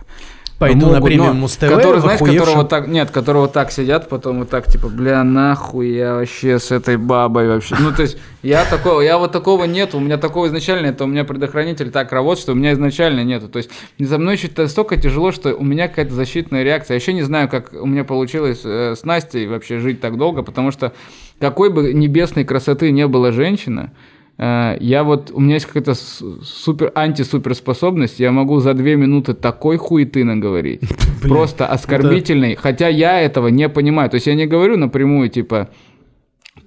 Пойду на могут, премиум но Муз-ТВ, Которые, знаешь, охуевшим. которые вот так, нет, которые вот так сидят, потом вот так, типа, бля, нахуй я вообще с этой бабой вообще. Ну, то есть, я такого, я вот такого нет, у меня такого изначально, это у меня предохранитель так работает, что у меня изначально нету. То есть, за мной еще настолько тяжело, что у меня какая-то защитная реакция. Я еще не знаю, как у меня получилось э, с Настей вообще жить так долго, потому что какой бы небесной красоты не была женщина, я вот, у меня есть какая-то супер, антисуперспособность, я могу за две минуты такой хуеты наговорить, просто оскорбительный, хотя я этого не понимаю, то есть я не говорю напрямую, типа,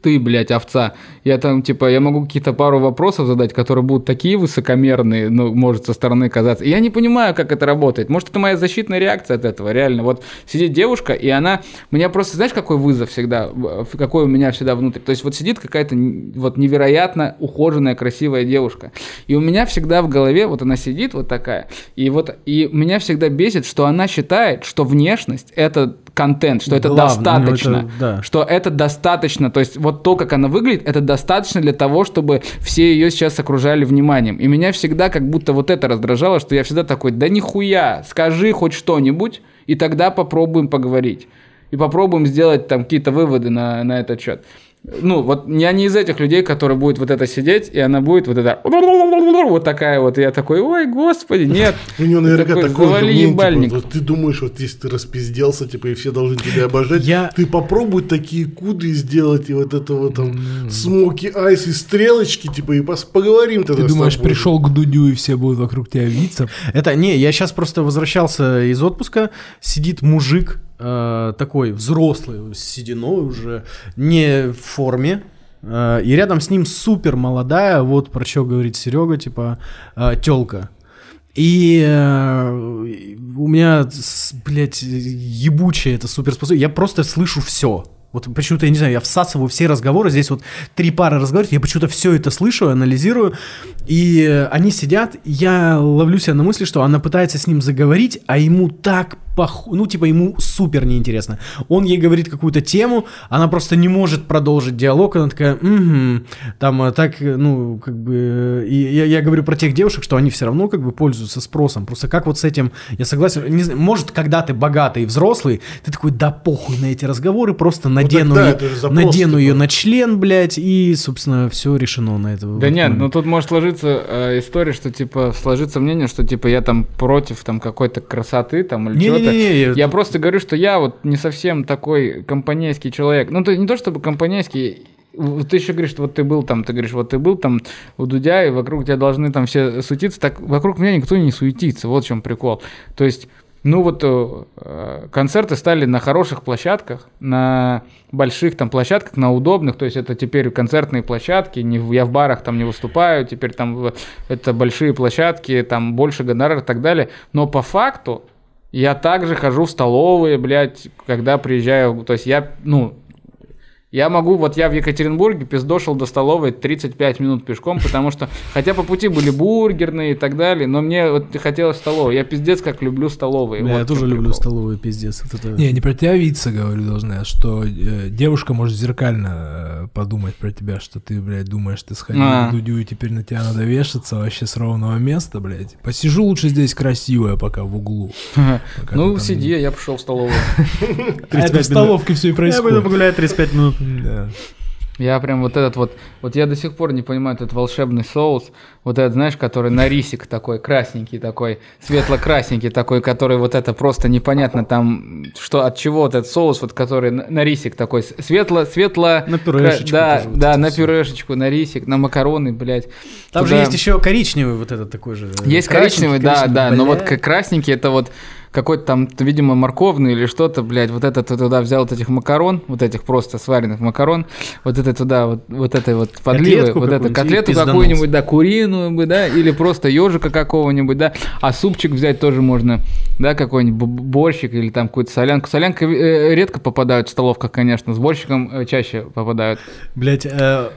ты, блядь, овца. Я там, типа, я могу какие-то пару вопросов задать, которые будут такие высокомерные, ну, может, со стороны казаться. И я не понимаю, как это работает. Может, это моя защитная реакция от этого, реально. Вот сидит девушка, и она... Меня просто, знаешь, какой вызов всегда, какой у меня всегда внутри? То есть вот сидит какая-то вот невероятно ухоженная, красивая девушка. И у меня всегда в голове, вот она сидит вот такая, и вот, и меня всегда бесит, что она считает, что внешность — это контент, что это Главное, ну, это- достаточно да. что это достаточно, то есть вот то, как она выглядит, это достаточно для того, чтобы все ее сейчас окружали вниманием. И меня всегда как будто вот это раздражало, что я всегда такой, да нихуя, скажи хоть что-нибудь, и тогда попробуем поговорить. И попробуем сделать там какие-то выводы на, на этот счет. Ну, вот я не из этих людей, которые будет вот это сидеть, и она будет вот это вот такая вот, и я такой, ой, господи, нет. У него наверняка Такой, ебальник. типа, вот ты думаешь, вот если ты распизделся, типа, и все должны тебя обожать, Я- ты попробуй такие куды сделать, и вот это вот там смоки айс и стрелочки, типа, и поговорим тогда Ты с думаешь, тобой. пришел к Дудю, и все будут вокруг тебя виться? Это не, я сейчас просто возвращался из отпуска, сидит мужик э, такой взрослый, с сединой уже, не в форме. э, и рядом с ним супер молодая, вот про что говорит Серега, типа телка. И э, у меня, блядь, ебучая это суперспособность. Я просто слышу все. Вот почему-то, я не знаю, я всасываю все разговоры. Здесь вот три пары разговаривают, я почему-то все это слышу, анализирую. И э, они сидят, я ловлю себя на мысли, что она пытается с ним заговорить, а ему так поху... Ну, типа, ему супер неинтересно. Он ей говорит какую-то тему, она просто не может продолжить диалог, она такая, «Мгм». там э, так, э, ну, как бы... И я, я говорю про тех девушек, что они все равно как бы пользуются спросом. Просто как вот с этим, я согласен, не знаю, может, когда ты богатый взрослый, ты такой, да похуй на эти разговоры, просто надену, это же запрос, надену типа. ее на член, блядь, и, собственно, все решено на это. Да нет, ну тут может сложиться э, история, что типа сложится мнение, что типа я там против там какой-то красоты там или чего-то. Я- Я просто говорю, что я вот не совсем такой компанейский человек. Ну, то не то чтобы компанейский, вот ты еще говоришь, что вот ты был там, ты говоришь, вот ты был там у Дудя, и вокруг тебя должны там все суетиться, так вокруг меня никто не суетится, вот в чем прикол. То есть, ну вот э, концерты стали на хороших площадках, на больших там площадках, на удобных, то есть это теперь концертные площадки, не, я в барах там не выступаю, теперь там это большие площадки, там больше гонорар и так далее, но по факту я также хожу в столовые, блядь, когда приезжаю. То есть я, ну, я могу, вот я в Екатеринбурге пиздошил до столовой 35 минут пешком, потому что, хотя по пути были бургерные и так далее, но мне вот хотелось в столовую. Я пиздец как люблю столовые. Бля, вот я тоже люблю прикол. столовую, пиздец. Вот это... Не, не про тебя виться говорю должны, а что э, девушка может зеркально э, подумать про тебя, что ты, блядь, думаешь, ты сходил А. к Дудю, и теперь на тебя надо вешаться вообще с ровного места, блядь. Посижу лучше здесь красивая пока в углу. Пока Ну, там- сиди, я пошел в столовую. А это в столовке все и Я буду происходит. погулять 35 минут. Да. Я прям вот этот вот, вот я до сих пор не понимаю этот волшебный соус, вот этот, знаешь, который на рисик такой, красненький такой, светло-красненький такой, который вот это просто непонятно там, что от чего вот этот соус, вот который на, на рисик такой, с- светло, светло... На пюрешечку Да, тоже вот да, на всё. пюрешечку, на рисик, на макароны, блядь. Там же Туда- есть еще коричневый вот этот такой же. Есть Красненький, коричневый, да, да, но вот красненький это вот какой-то там, видимо, морковный или что-то, блядь, вот это ты туда взял вот этих макарон, вот этих просто сваренных макарон, вот это туда, вот, вот этой вот подливы, Котлетку вот это котлету какую-нибудь, да, куриную бы, да, или просто ежика какого-нибудь, да, а супчик взять тоже можно, да, какой-нибудь борщик или там какую-то солянку. Солянка э, редко попадают в столовках, конечно, с борщиком э, чаще попадают. Блять,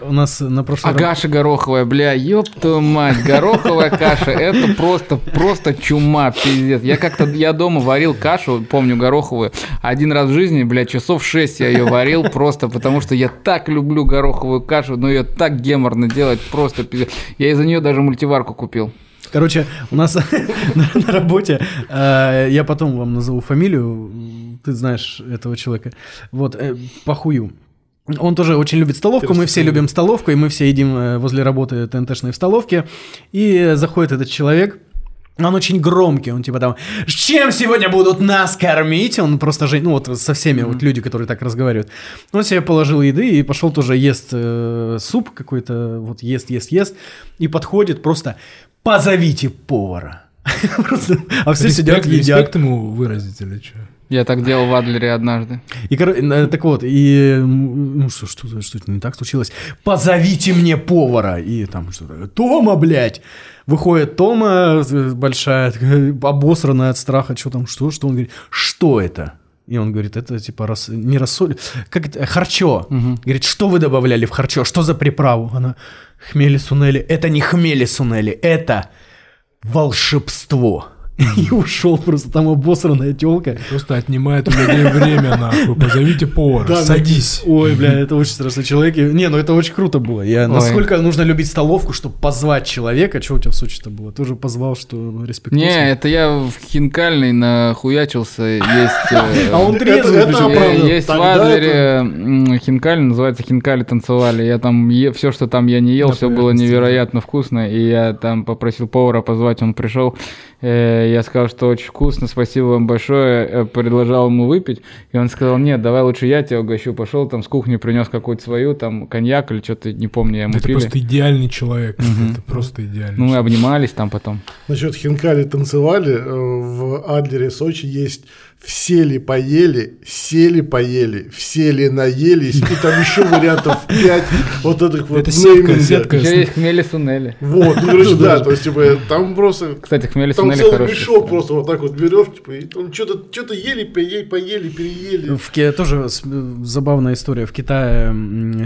у нас на прошлой А раб- каша гороховая, бля, ёб твою мать, гороховая каша, это просто, просто чума, пиздец. Я как-то, я дома варил кашу, помню, гороховую, один раз в жизни, бля, часов 6 я ее варил просто, потому что я так люблю гороховую кашу, но ее так геморно делать, просто. Я из-за нее даже мультиварку купил. Короче, у нас на, на работе, э, я потом вам назову фамилию, ты знаешь этого человека, вот, э, похую. Он тоже очень любит столовку, мы все любим столовку, и мы все едим э, возле работы ТНТшной в столовке, и заходит этот человек, он очень громкий, он типа там, «С чем сегодня будут нас кормить? Он просто же, ну вот со всеми вот люди, которые так разговаривают. Он себе положил еды и пошел тоже ест э, суп какой-то, вот ест, ест, ест, и подходит просто, позовите повара. Просто, а все сидят, Респект, едят. респект ему выразить или что? Я так делал в Адлере однажды. И, э, так вот, и, ну, что, что, что не так случилось? Позовите мне повара. И там что-то, Тома, блядь. Выходит Тома, э, большая, обосранная от страха, что там, что, что? Он говорит, что это? И он говорит, это типа рас... не рассоль, как это, харчо. Говорит, что вы добавляли в харчо, что за приправу? Она, хмели сунели. Это не хмели сунели, это волшебство. И ушел просто там обосранная телка. Просто отнимает у людей время, нахуй. Позовите повара, Да, садись. Ой, бля, это очень страшный человек. Не, ну это очень круто было. Я, Ой. насколько нужно любить столовку, чтобы позвать человека. Что у тебя в Сочи-то было? Ты уже позвал, что ну, респектуосно. Не, это я в Хинкальной нахуячился. Есть... э, А он трезвый это пришел. Е- оправдано. Есть в Адлере м, хинкали, называется хинкали танцевали. Я там все, что там я не ел, все было невероятно вкусно. И я там попросил повара позвать, он пришел. Э, Я сказал, что очень вкусно, спасибо вам большое. Э, Предложил ему выпить. И он сказал, нет, давай лучше я тебя угощу. Пошел там с кухни принес какую-то свою, там коньяк или что-то, не помню, я ему Это пили. просто идеальный человек. Мгм. Это просто идеальный Ну, мы обнимались там потом. Насчет хинкали танцевали. э, В Адлере, Сочи есть все ли поели, сели поели, все ли наелись, и там еще вариантов 5 вот этих вот Это сетка, сетка. Еще есть хмели сунели. Вот, ну, короче, да, то есть, типа, там просто, Кстати, хмели там сунели целый хороший. мешок просто вот так вот берешь, типа, и там что-то, что-то ели, поели, поели, переели. В Ки- тоже с- забавная история. В Китае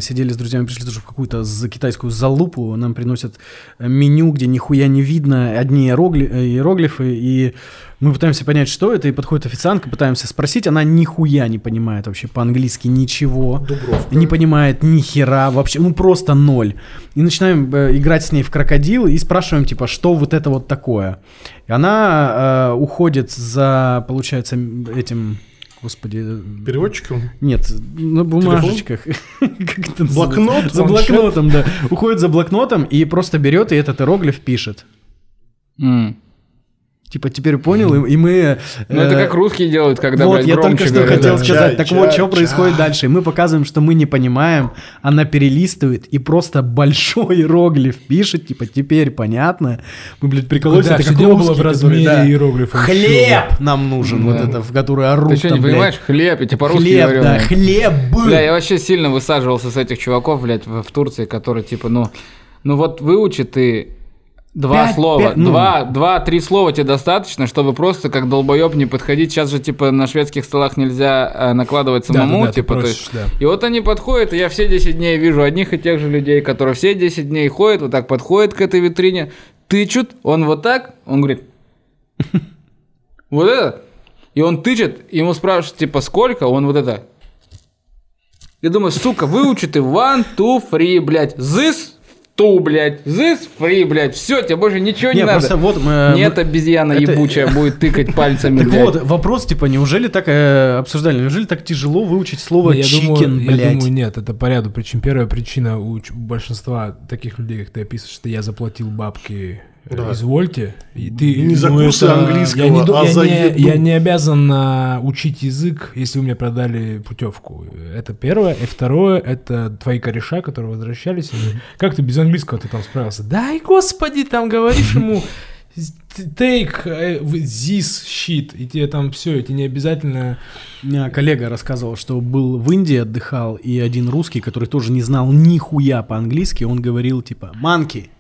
сидели с друзьями, пришли тоже в какую-то за китайскую залупу. Нам приносят э, меню, где нихуя не видно, одни иерогли- э, иероглифы, и мы пытаемся понять, что это, и подходит официантка, пытаемся спросить, она нихуя не понимает вообще по-английски ничего. Дубровка. Не понимает ни хера вообще, ну просто ноль. И начинаем э, играть с ней в крокодил и спрашиваем, типа, что вот это вот такое. И она э, уходит за, получается, этим, господи, э, Переводчиком? нет, на бумажечках. Как это называется? Блокнот? За блокнотом, да. Уходит за блокнотом и просто берет и этот иероглиф пишет. Типа, теперь понял, и, и мы... Ну, это э, как русские делают, когда, вот, блядь, я только что говорят. хотел да. сказать. Чай, так вот, чай, что происходит дальше. И мы показываем, что мы не понимаем. Она перелистывает и просто большой иероглиф пишет, типа, теперь понятно. Мы, блядь, прикололись. Да, это как дело было в размере да. иероглифов. Хлеб нам нужен, вот Да. это, в который орут Ты что, не блядь. понимаешь? Хлеб, я тебе по-русски Хлеб, говорю. да, блядь. хлеб. Бля, я вообще сильно высаживался с этих чуваков, блядь, в, в Турции, которые, типа, ну, ну вот выучи ты два Пять- слова, пять- ну. два, два-три слова тебе достаточно, чтобы просто как долбоеб не подходить. Сейчас же, типа, на шведских столах нельзя э, накладывать Да, да, самому, да, ты типа, то просишь, есть... да. И вот они подходят, и я все 10 дней вижу одних и тех же людей, которые все 10 дней ходят, вот так подходят к этой витрине, тычут, он вот так, он говорит, вот это, и он тычет, ему спрашивают, типа, сколько, он вот это, я думаю, сука, выучи ты one, two, three, блядь. This, two, блядь. This, free, блядь. Все, тебе больше ничего не, Не, надо. вот мы... Нет, мы- обезьяна это- ебучая будет тыкать пальцами, Так блядь. вот, вопрос, типа, неужели так э, обсуждали, неужели так тяжело выучить слово я чикен, думаю, я блядь? думаю, нет, это по ряду причин. Первая причина у большинства таких людей, как ты описываешь, что я заплатил бабки, э, Да. извольте. И ты, Не за курсы это- английского, я не, а я за не- еду. я не обязан а, учить язык, если вы мне продали путевку. Это первое. И второе, это твои кореша, которые возвращались. и Как ты без английского ты там справился? Дай, господи, там говоришь ему... take э, this shit, и тебе там все, и тебе не обязательно... У меня коллега рассказывал, что был в Индии, отдыхал, и один русский, который тоже не знал нихуя по-английски, он говорил типа «манки»,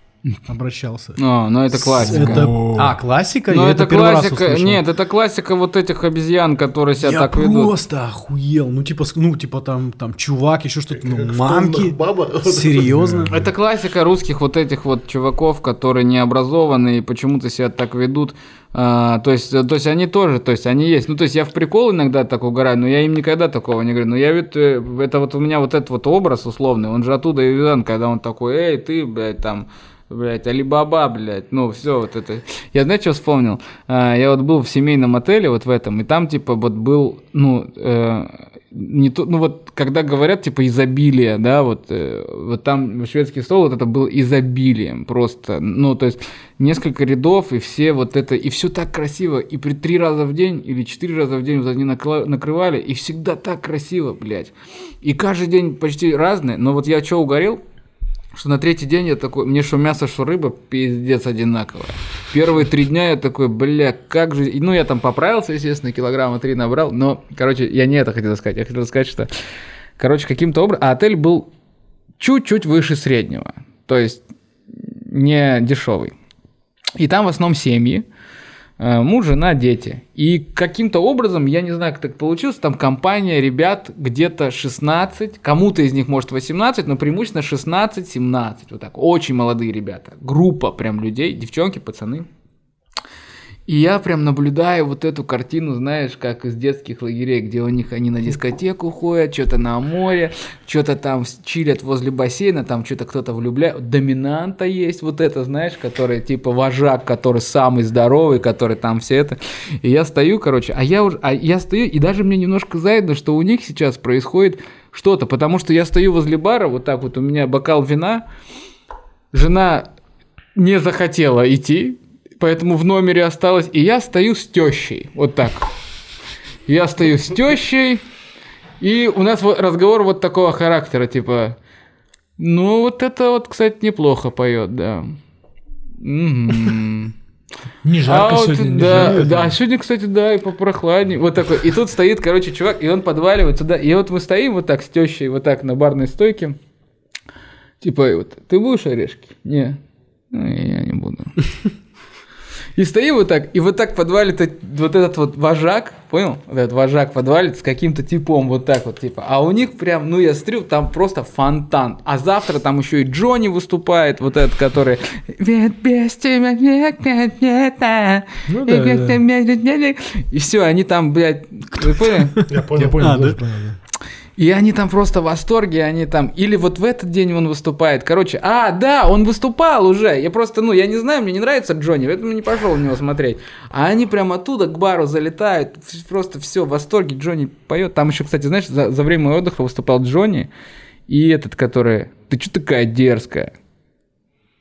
обращался. О, ну это классика. Это... А, классика? Ну Я это раз классика, нет, это классика вот этих обезьян, которые себя Я так ведут. просто охуел. Ну, типа, ну, типа там, там чувак, еще что-то, ну, Как. «Тоннах баба». Серьезно? Это классика русских вот этих вот чуваков, которые не образованы и почему-то себя так ведут. А, то есть, то есть они тоже, то есть они есть. Ну, то есть я в прикол иногда так угораю, но я им никогда такого не говорю. Но я ведь, э, это вот у меня вот этот вот образ условный, он же оттуда и видан, когда он такой, эй, ты, блядь, там, блядь, Алибаба, блядь, ну, все вот это. Я, знаете, что вспомнил? А, я вот был в семейном отеле вот в этом, и там, типа, вот был, ну, э, не то, ну вот, когда говорят, типа, изобилие, да, вот, э, вот там шведский стол, вот это был изобилием просто, ну, то есть, несколько рядов, и все вот это, и все так красиво, и при три раза в день, или четыре раза в день вот они накрывали, и всегда так красиво, блядь, и каждый день почти разные, но вот я что угорел, что на третий день я такой, мне что мясо, что рыба, пиздец одинаково. Первые три дня я такой, бля, как же... Ну, я там поправился, естественно, килограмма три набрал, но, короче, я не это хотел сказать. Я хотел сказать, что, короче, каким-то образом... А отель был чуть-чуть выше среднего, то есть не дешевый. И там в основном семьи, муж, жена, дети. И каким-то образом, я не знаю, как так получилось, там компания ребят где-то 16, кому-то из них может 18, но преимущественно 16-17, вот так, очень молодые ребята. Группа прям людей, девчонки, пацаны. И я прям наблюдаю вот эту картину, знаешь, как из детских лагерей, где у них они на дискотеку ходят, что-то на море, что-то там чилят возле бассейна, там что-то кто-то влюбляет. Доминанта есть вот это, знаешь, который типа вожак, который самый здоровый, который там все это. И я стою, короче, а я уже, а я стою, и даже мне немножко завидно, что у них сейчас происходит что-то, потому что я стою возле бара, вот так вот у меня бокал вина, жена не захотела идти, поэтому в номере осталась, и я стою с тещей, вот так. Я стою с тещей, и у нас вот разговор вот такого характера, типа, ну вот это вот, кстати, неплохо поет, да. Не жарко а вот, сегодня, не да, жарко. да, а сегодня, кстати, да, и попрохладнее. Вот такой. И тут стоит, короче, чувак, и он подваливает сюда. И вот мы стоим вот так с тещей, вот так на барной стойке. Типа, вот, ты будешь орешки? Не. Ну, я не буду. И стоим вот так, и вот так подвалит вот этот вот вожак, понял? Вот этот вожак подвалит с каким-то типом вот так вот, типа. А у них прям, ну я смотрю, там просто фонтан. А завтра там еще и Джонни выступает, вот этот, который... «Ведь без тебя нет, нет, нет, а. Ну И да, без да. тебя нет, нет, нет». И все, они там, блядь, вы поняли? Я понял. Я понял, А, тоже да? понял, да. И они там просто в восторге, они там... Или вот в этот день он выступает. Короче, а, да, он выступал уже. Я просто, ну, я не знаю, мне не нравится Джонни, поэтому не пошел на него смотреть. А они прям оттуда к бару залетают. Просто все, в восторге. Джонни поет. Там еще, кстати, знаешь, за, за время отдыха выступал Джонни. И этот, который... Ты что такая дерзкая?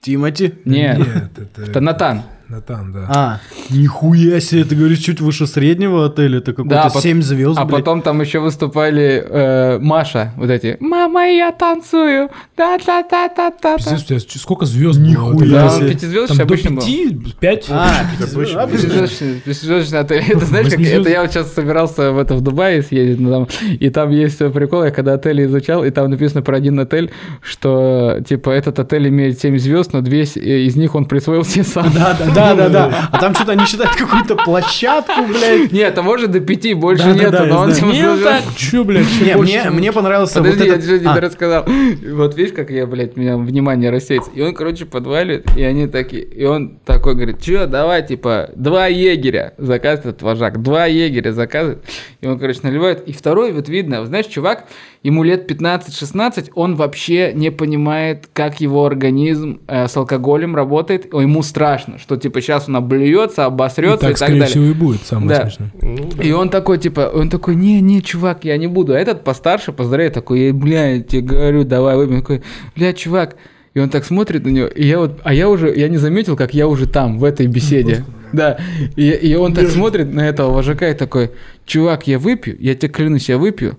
Тимати? Нет, Нет, это... это Натан. Натан, да. А, нихуя себе, ты говоришь, чуть выше среднего отеля, это какой-то Да, пот- 7 звезд, А блядь. потом там еще выступали э, Маша, вот эти. Мама, я танцую. Да-да-да-да-да. Пиздец, у тебя ч- сколько звезд Нихуя было? Да, себе. он пятизвездочный обычно был. пяти, пять? А, а, Пятизвездочный отель. Это знаешь, как это я вот сейчас собирался в это в Дубае съездить, ну, там, и там есть прикол, я когда отели изучал, и там написано про один отель, что типа этот отель имеет 7 звезд, но две с- из них он присвоил себе сам. Да, да, да, да, да. А там что-то они считают какую-то площадку, блядь. Нет, там может до пяти, больше Да, да, нету, да, но он типа так, чё, блядь, Не, мне, мне понравился Подожди, вот я этот... чуть не А, рассказал. Вот видишь, как я, блядь, меня внимание рассеется. И он, короче, подвалит, и они такие, и он такой говорит, чё, давай, типа, два егеря заказывает этот вожак, два егеря заказывает. И он, короче, наливает. И второй вот видно, знаешь, чувак, ему лет 15-16, он вообще не понимает, как его организм э, с алкоголем работает. О, Ему страшно, что, типа, сейчас он облюется, И обосрется и так, так, скорее далее. всего, и будет самое Да. смешное. Ну, да. И он такой, типа, он такой, не, не, чувак, я не буду. А этот постарше, поздравляет, такой, «Эй, бля, я тебе говорю, давай выпьем. Он такой, бля, чувак. И он так смотрит на него, и я вот, а я уже, я не заметил, как я уже там, в этой беседе. Да, и, и он так смотрит на этого вожака и такой, чувак, я выпью, я тебе клянусь, я выпью,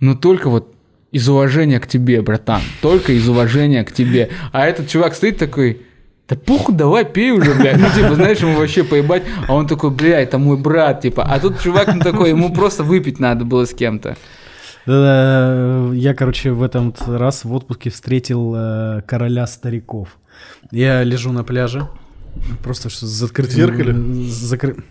но только вот из уважения к тебе, братан, только из уважения к тебе. А этот чувак стоит такой, да похуй, давай, пей уже, блядь. Ну, типа, знаешь, ему вообще поебать. А он такой, бля, это мой брат, типа. А тут чувак ну, такой, ему просто выпить надо было с кем-то. Да, я, короче, в этом раз в отпуске встретил э, короля стариков. Я лежу на пляже, просто что с открытыми... зеркале? закры-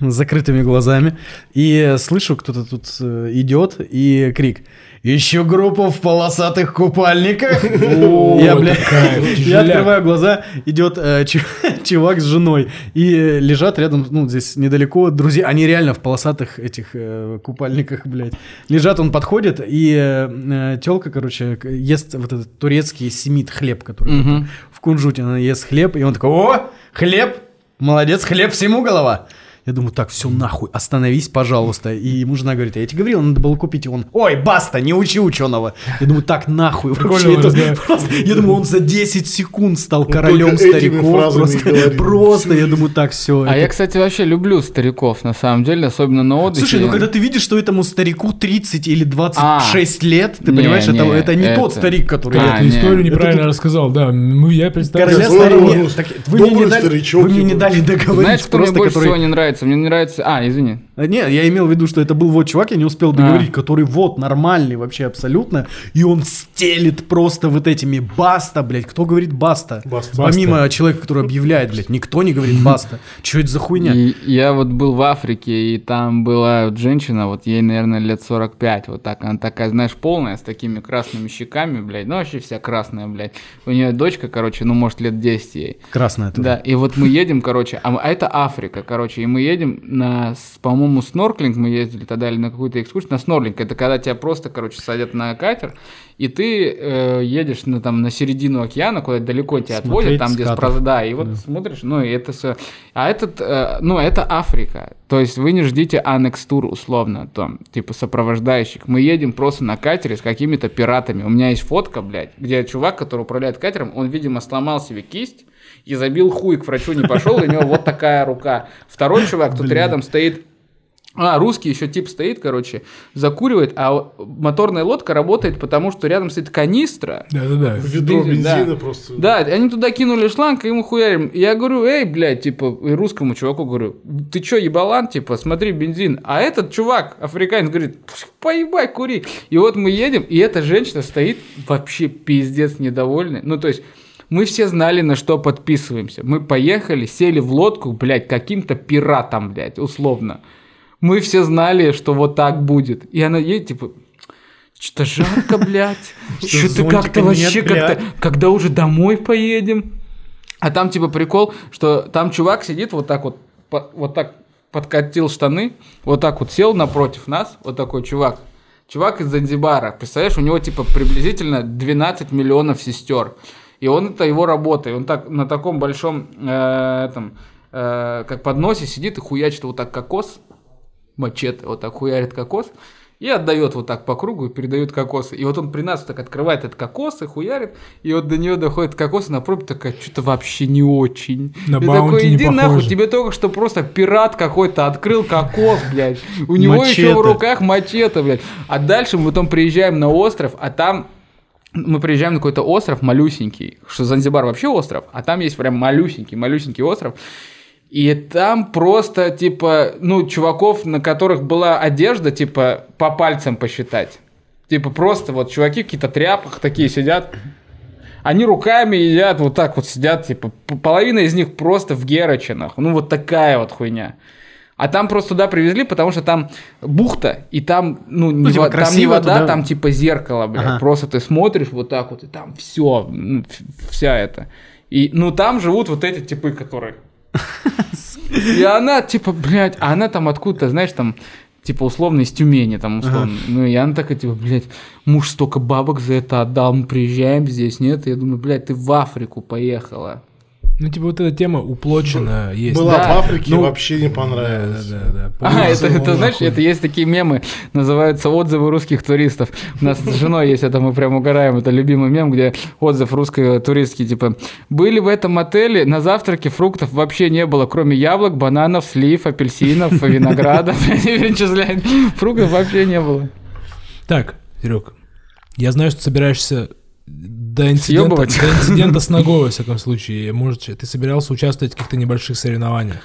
с закрытыми глазами. И слышу, кто-то тут э, идет, и крик. Еще группа в полосатых купальниках. Я, это бля, кайф, я открываю глаза, идет э, чу- чувак с женой. И лежат рядом, ну, здесь недалеко друзья. Они реально в полосатых этих э, купальниках, блядь. Лежат, он подходит, и э, телка, короче, ест вот этот турецкий семит хлеб, который в кунжуте она ест хлеб, и он такой, о, хлеб, молодец, хлеб всему голова. Я думаю, так, все нахуй, остановись, пожалуйста. И ему жена говорит, я тебе говорил, надо было купить. И он, ой, баста, не учи ученого. Я думаю, так, нахуй. Вообще, это просто- я думаю, он за 10 секунд стал Он королем стариков. Просто, просто, я думаю, так, все. А я, кстати, вообще люблю стариков, на самом деле, особенно на отдыхе. Слушай, ну когда ты видишь, что этому старику 30 или 26 лет, ты Не, понимаешь, это, не, это не тот это- старик, который... А, Ты не. историю Это неправильно тут- рассказал, да. Мы, я представляю. Короля ну, так вы мне, не дали, старичок, вы мне не дали договорить. Знаешь, кто мне больше всего не нравится? Мне не нравится... А, извини. А, Не, я имел в виду, что это был вот чувак, я не успел договорить, который вот нормальный вообще абсолютно, и он стелит просто вот этими баста, блядь. Кто говорит баста? Баста. Помимо человека, который объявляет, блядь, никто не говорит баста. Что это за хуйня? И я вот был в Африке, и там была вот женщина, вот ей, наверное, лет 45, вот так, она такая, знаешь, полная, с такими красными щеками, блядь, ну вообще вся красная, блядь. У нее дочка, короче, ну, может, лет 10 ей. Красная тоже. Да, и вот мы едем, короче, а, а это Африка, короче, и мы едем на, с- по-моему, снорклинг, мы ездили тогда или на какую-то экскурсию, на снорклинг, это когда тебя просто, короче, садят на катер, и ты э, едешь на, там, на середину океана, куда далеко тебя отводят, Смотреть там, где спрос- да, и вот смотришь, ну, и это все, а этот, э, ну, это Африка, то есть вы не ждите анекс-тур, условно, там, типа, сопровождающих, мы едем просто на катере с какими-то пиратами, у меня есть фотка, блядь, где чувак, который управляет катером, он, видимо, сломал себе кисть, и забил хуй к врачу не пошел, и у него вот такая рука. Второй чувак тут рядом стоит, а, русский еще тип стоит, короче, закуривает, а моторная лодка работает, потому что рядом стоит канистра. Да-да-да. Ведро Бензин, да. бензина просто. Да, они туда кинули шланг, и ему хуярим. Я говорю, эй, блядь, типа, и русскому чуваку говорю, ты чё, ебалан, типа, смотри, бензин. А этот чувак, африканец, говорит, поебай, кури. И вот мы едем, и эта женщина стоит вообще пиздец недовольная. Ну, то есть, мы все знали, на что подписываемся. Мы поехали, сели в лодку, блядь, каким-то пиратом, блядь, условно. Мы все знали, что вот так будет. И она едет, типа, что-то жарко, блядь. Что-то как-то вообще как-то... Когда уже домой поедем? А там типа прикол, что там чувак сидит вот так вот, вот так подкатил штаны, вот так вот сел напротив нас, вот такой чувак. Чувак из Занзибара, представляешь, у него типа приблизительно 12 миллионов сестер. И он это его работа. И он так на таком большом э, этом, э, как подносе сидит и хуячит вот так кокос, мачете, вот так хуярит кокос, и отдает вот так по кругу и передает кокосы. И вот он при нас вот так открывает этот кокос и хуярит, и вот до нее доходит кокос, и на пробе такая, что-то вообще не очень. На и такой, не иди нахуй, похоже». тебе только что просто пират какой-то открыл кокос, блядь. У него еще в руках мачете, блядь. А дальше мы потом приезжаем на остров, а там мы приезжаем на какой-то остров малюсенький, что Занзибар вообще остров, а там есть прям малюсенький, малюсенький остров. И там просто, типа, ну, чуваков, на которых была одежда, типа, по пальцам посчитать. Типа, просто вот чуваки в каких-то тряпках такие сидят. Они руками едят, вот так вот сидят, типа, половина из них просто в герочинах. Ну, вот такая вот хуйня. А там просто туда привезли, потому что там бухта, и там, ну, не, типа, во- там не вода, туда. там типа зеркало, блядь. Ага. Просто ты смотришь вот так вот, и там все, вся это. И, ну, там живут вот эти типы, которые... И она, типа, блядь, а она там откуда-то, знаешь, там, типа, условно, из Тюмени, там, условно. Ну, и она такая, типа, блядь, муж столько бабок за это отдал, мы приезжаем здесь, нет? Я думаю, блядь, ты в Африку поехала. Ну, типа, вот эта тема уплочена есть. Была Да. в Африке, Ну, вообще не Да, понравилось. да, да. А, это, это, знаешь, это есть такие мемы, называются отзывы русских туристов. У нас с женой есть это, мы прям угораем, это любимый мем, где отзыв русской туристки, типа, были в этом отеле, на завтраке фруктов вообще не было, кроме яблок, бананов, слив, апельсинов, винограда, перечисляет. Фруктов вообще не было. Так, Серег, я знаю, что собираешься До инцидента, Съебывать? до инцидента с ногой, во всяком случае. Может, ты собирался участвовать в каких-то небольших соревнованиях?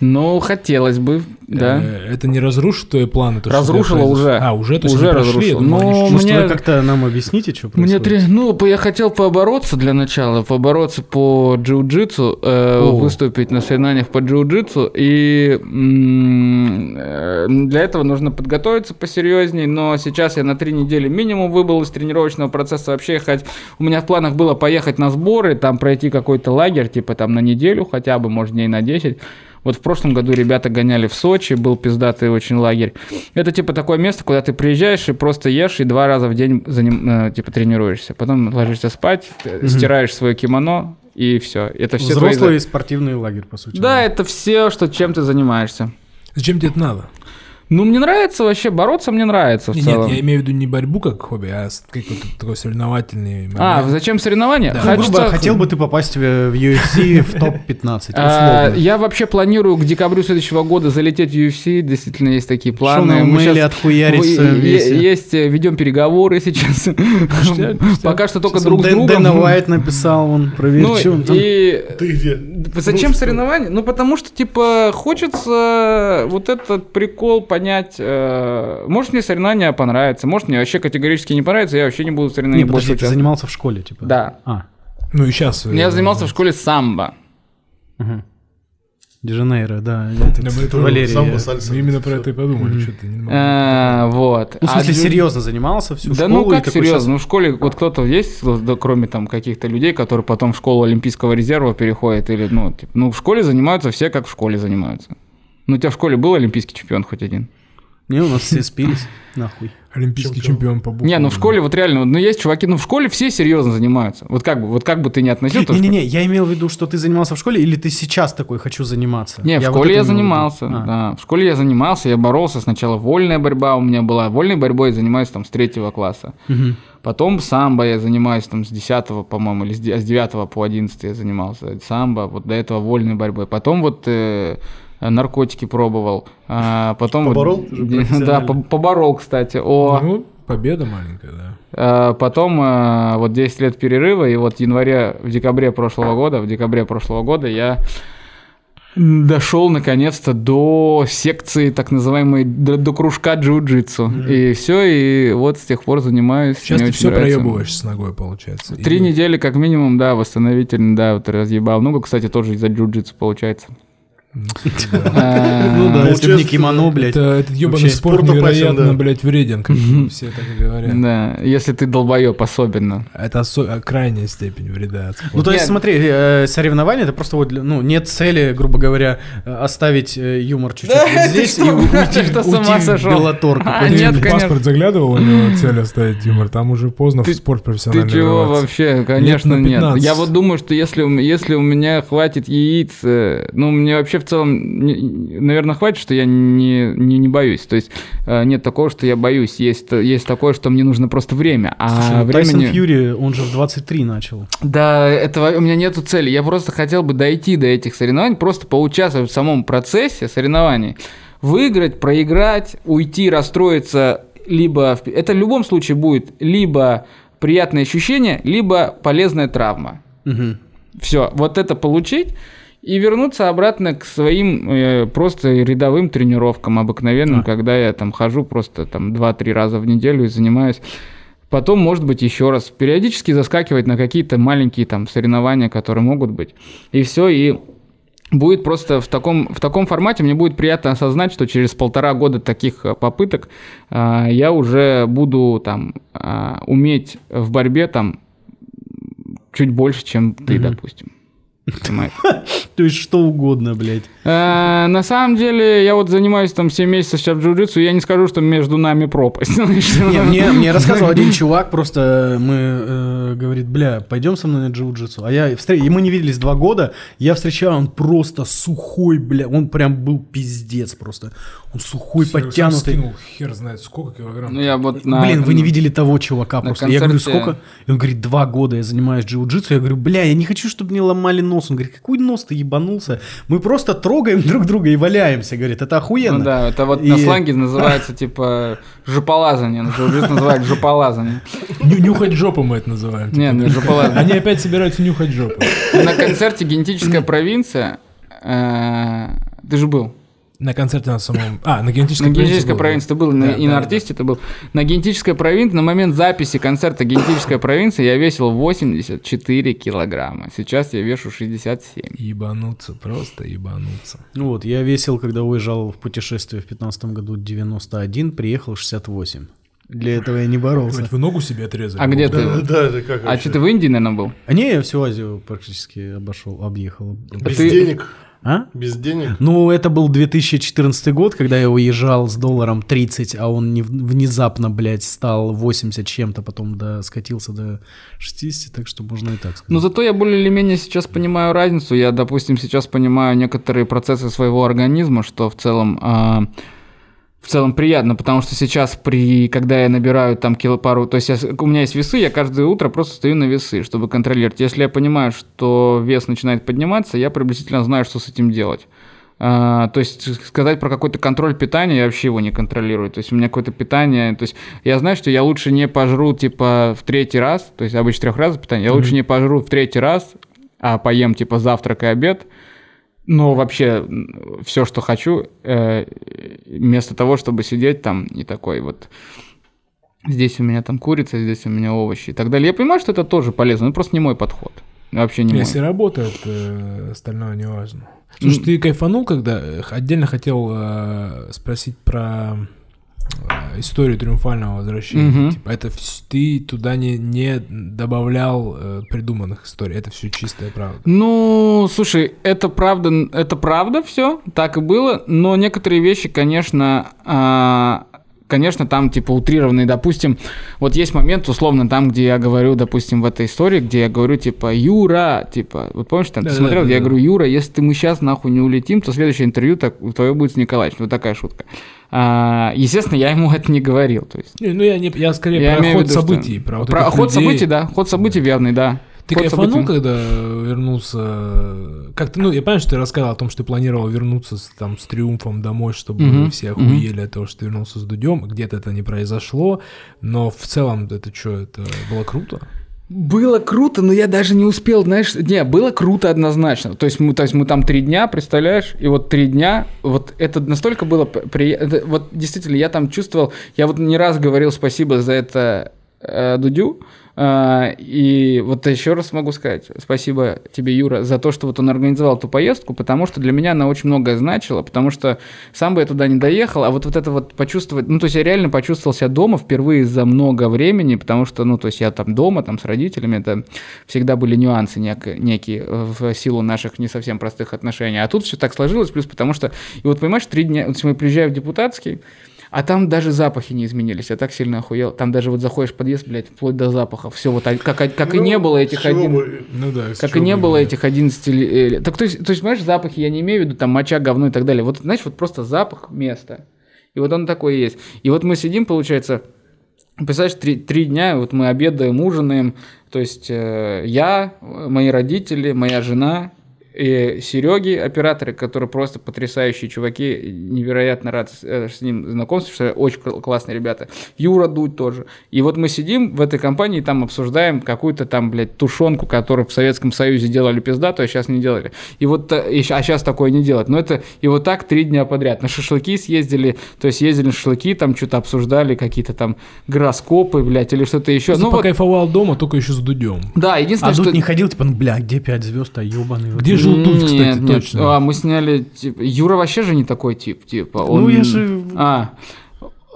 Ну, хотелось бы, да. Э, Это не разрушит твои планы? то, что Разрушило уже. А, уже? То есть Уже прошли? разрушило. Но чуть-чуть- Может, мне- вы как-то нам объясните, что Мне происходит? три... Ну, я хотел побороться для начала, побороться по джиу-джитсу, э, О. выступить на соревнованиях по джиу-джитсу, и э, для этого нужно подготовиться посерьезней, но сейчас я на три недели минимум выбыл из тренировочного процесса, вообще ехать, у меня в планах было поехать на сборы, там пройти какой-то лагерь, типа там на неделю хотя бы, может, дней на 10, вот в прошлом году ребята гоняли в Сочи, был пиздатый очень лагерь. Это типа такое место, куда ты приезжаешь и просто ешь и два раза в день заним- э, типа тренируешься. Потом ложишься спать, э, стираешь свое кимоно и все. Это все твои Взрослый за- спортивный лагерь, по сути. Да, это все, что чем ты занимаешься. Зачем тебе это надо? Ну, мне нравится вообще, бороться мне нравится в Не, целом. Нет, я имею в виду не борьбу как хобби, а с- какой-то такой соревновательный момент. А, зачем соревнования? Да. Ну, грубо, Хочется- хотел бы ты попасть в, в UFC в топ-15, А, условно. Я вообще планирую к декабрю следующего года залететь в UFC. Действительно, есть такие планы. на Мы Умеле щас- отхуярить в Вы- своем е- весе. Есть, э, ведем переговоры сейчас. Пока что только Сейчас друг с другом. Дэна Уайт написал, он проверь, Ну, что он там. и Ты где? Зачем соревнования? Ну, потому что, типа, хочется вот этот прикол понять. э, может, мне соревнования понравятся, может, мне вообще категорически не понравится, я вообще не буду в Не, подожди, больше ты занимался в школе, типа? Да. А, Ну и сейчас. Я занимался в школе самбо. угу. Дежанейро, да. этот, Да, мы это Валерий. самбо, э, сальса. Мы именно про это и подумали, что ты не. Э, Вот. Ну, в А смысле, джу- серьезно занимался всю Да школу? ну и как серьезно? щас- Ну в школе вот кто-то есть, да, кроме там каких-то людей, которые потом в школу Олимпийского резерва переходят или ну типа, ну в школе занимаются все как в школе занимаются. Ну у тебя в школе был олимпийский чемпион хоть один? Не, у нас все спились, нахуй. Олимпийский чемпион по буквам. Не, ну в школе вот реально, ну есть чуваки, ну в школе все серьезно занимаются. Вот как бы, вот как бы ты не относил, то в Не-не-не, я имел в виду, что ты занимался в школе, или ты сейчас такой хочу заниматься? Не, в Я школе я занимался, А. да. В школе я занимался, я боролся. Сначала вольная борьба у меня была. Вольной борьбой я занимаюсь там с третьего класса. Потом самбо я занимаюсь там с 10 по-моему, или с 9 по 11 я занимался самбо. Вот до этого вольной борьбой. Потом вот э, наркотики пробовал. А потом Поборол? Да, поборол, кстати. О, Ну, победа маленькая, да. А, Потом а, вот 10 лет перерыва, и вот в январе, в декабре прошлого года, в декабре прошлого года я дошел наконец-то до секции так называемой, до, до кружка джиу-джитсу. И все, и вот с тех пор занимаюсь. Сейчас ты очень все нравится. проебываешь с ногой, получается. Три И- недели как минимум, да, восстановительно, да, вот разъебал. Ну, кстати, тоже из-за джиу-джитсу получается. Ну, да. А, Ну да, если бы не кимоно, блядь. Это, этот ебаный спорт невероятно, блядь, вреден, как все так и говорят. Да, если ты долбоеб особенно. Это а, крайняя степень вреда Ну, то есть, смотри, э, соревнования это просто вот, ну, нет цели, грубо говоря, э, оставить э, юмор чуть-чуть ты здесь и у- ты уйти, в-? Беллатор А, нет, паспорт заглядывал, у него цель оставить юмор, там уже поздно Ты- в спорт Ты профессиональный чего врываться. вообще? Конечно, нет. 15. Я вот думаю, что если, у если меня хватит яиц, ну, мне вообще в целом, наверное, хватит, что я не, не, не боюсь. То есть э, нет такого, что я боюсь. Есть, есть такое, что мне нужно просто время. А Слушай, ну, Тайсон времени... Фьюри, он же в 23 начал. Да, этого у меня нету цели. Я просто хотел бы дойти до этих соревнований, просто поучаствовать в самом процессе соревнований. Выиграть, проиграть, уйти, расстроиться, либо... Это в любом случае будет либо приятное ощущение, либо полезная травма. Мгм. Все, вот это получить и вернуться обратно к своим э, просто рядовым тренировкам обыкновенным, А. когда я там хожу просто там 2-3 раза в неделю и занимаюсь. Потом, может быть, еще раз периодически заскакивать на какие-то маленькие там соревнования, которые могут быть. И все, и будет просто в таком, в таком формате, мне будет приятно осознать, что через полтора года таких э, попыток а, я уже буду там а, уметь в борьбе там чуть больше, чем ты, Мгм. допустим. То есть что угодно, блядь. Э, На самом деле, я вот занимаюсь там 7 месяцев сейчас в джиу-джитсу, я не скажу, что между нами пропасть. мне, мне рассказывал один чувак, просто мы, э, говорит, бля, пойдем со мной на джиу-джитсу. А я, встр- и мы не виделись два года, я встречаю, он просто сухой, бля, он прям был пиздец просто. Он сухой, Серега сам подтянутый. скинул хер знает сколько килограмм. Ну, я вот на- Блин, вы не видели того чувака на просто. Я говорю, концерте- сколько? И он говорит, два года я занимаюсь джиу-джитсу. Я говорю, бля, я не хочу, чтобы мне ломали нос. Он говорит, какой нос ты ебанулся? Мы просто трогаем друг друга и валяемся, говорит, это охуенно. Ну да, это вот И- на сленге называется типа жополазание. Журналист называет жополазание. Ню- Нюхать жопу мы это называем. Нет, не жополазание. Они опять собираются нюхать жопу. На концерте «Генетическая провинция» э, ты же был. На концерте на самом... А, на генетической На генетической провинции да. ты был, на- Да, и да, на да. артисте ты был. На генетической провинции, на момент записи концерта генетическая провинция я весил 84 килограмма. Сейчас я вешу 67. Ебануться, просто ебануться. Ну Вот, я весил, когда уезжал в путешествие в 15 году 91, приехал 68. Для этого я не боролся. Хоть вы ногу себе отрезали. А где Да, ты? да, это как А вообще? что ты в Индии, наверное, был? А не, я всю Азию практически обошел, объехал. Без ты- денег? А? Без денег? Ну, это был 2014 год, когда я уезжал с долларом 30, а он не- внезапно, блядь, стал 80 чем-то, потом до, скатился до 60, так что можно и так сказать. Но зато я более или менее сейчас понимаю разницу. Я, допустим, сейчас понимаю некоторые процессы своего организма, что в целом а, в целом приятно, потому что сейчас, при, когда я набираю там кило пару, то есть я у меня есть весы, я каждое утро просто стою на весы, чтобы контролировать. Если я понимаю, что вес начинает подниматься, я приблизительно знаю, что с этим делать. А, то есть сказать про какой-то контроль питания я вообще его не контролирую. То есть у меня какое-то питание, то есть я знаю, что я лучше не пожру типа в третий раз, то есть обычно трех раз питание, я лучше не пожру в третий раз, а поем типа завтрак и обед, но вообще все, что хочу, э, вместо того, чтобы сидеть там и такой вот здесь у меня там курица, здесь у меня овощи и так далее. Я понимаю, что это тоже полезно, но просто не мой подход. Вообще не мой. Если работает, э, остальное не важно. Слушай, ты кайфанул, когда э, отдельно хотел э, спросить про историю триумфального возвращения. Мгм. Типа, это вс- ты туда не, не добавлял э, придуманных историй, это все чистая правда. Ну, слушай, это правда, это правда все, так и было, но некоторые вещи, конечно, а, конечно, там типа утрированные, допустим, вот есть момент, условно, там, где я говорю, допустим, в этой истории, где я говорю, типа, Юра, типа, вот помнишь, там, ты Да-да-да, смотрел, где я говорю, Юра, если ты мы сейчас нахуй не улетим, то следующее интервью так, твое будет с Николаевичем, вот такая шутка. А, естественно, я ему это не говорил, то есть. Не, ну я, не, я скорее Я про ход виду, что- событий, про вот про ход людей. событий, да, ход событий верный, да. Ты Ход кайфанул, событий. когда вернулся? Как ты, ну, я понимаю, что ты рассказал о том, что ты планировал вернуться с, там, с триумфом домой, чтобы Мгм, все охуели от того, что ты вернулся с Дудем. Где-то это не произошло, но в целом это что, это было круто? Было круто, но я даже не успел, знаешь, не, было круто однозначно. То есть мы, то есть мы там три дня, представляешь, и вот три дня, вот это настолько было приятно, вот действительно, я там чувствовал, я вот не раз говорил спасибо за это э, Дудю, и вот еще раз могу сказать, спасибо тебе, Юра, за то, что вот он организовал эту поездку, потому что для меня она очень многое значила, потому что сам бы я туда не доехал, а вот, вот это вот почувствовать, ну, то есть я реально почувствовал себя дома впервые за много времени, потому что, ну, то есть я там дома, там с родителями, это всегда были нюансы нек- некие в силу наших не совсем простых отношений, а тут все так сложилось, плюс потому что, и вот понимаешь, три дня, вот мы приезжаем в депутатский, а там даже запахи не изменились. Я так сильно охуел. Там даже вот заходишь в подъезд, блядь, вплоть до запахов. Все вот как, как и Ну, не было этих один... бы- Ну да. Как и не бы было нет. этих 11 ли- э, Так, то есть, то есть, понимаешь, запахи я не имею в виду, там, моча, говно и так далее. Вот, знаешь, вот просто запах места. И вот он такой и есть. И вот мы сидим, получается, представляешь, три, три дня, вот мы обедаем, ужинаем. То есть, э, я, мои родители, моя жена, и Сереги, операторы, которые просто потрясающие чуваки, невероятно рад с, э, ним знакомству, что очень кл- классные ребята. Юра Дудь тоже. И вот мы сидим в этой компании, там обсуждаем какую-то там, блядь, тушенку, которую в Советском Союзе делали пизда, то сейчас не делали. И вот, э, и а сейчас такое не делать. Но это, и вот так три дня подряд. На шашлыки съездили, то есть ездили на шашлыки, там что-то обсуждали, какие-то там гороскопы, блядь, или что-то еще. Просто Ну вот, покайфовал дома, только еще с Дудем. да, единственное, А что... тут не ходил, типа, ну, бля, где пять звезд, а ебаный. Где жил Дудь, кстати, Нет, нет. точно? А, мы сняли, типа, Юра вообще же не такой тип, типа. Он... Ну, я же... А,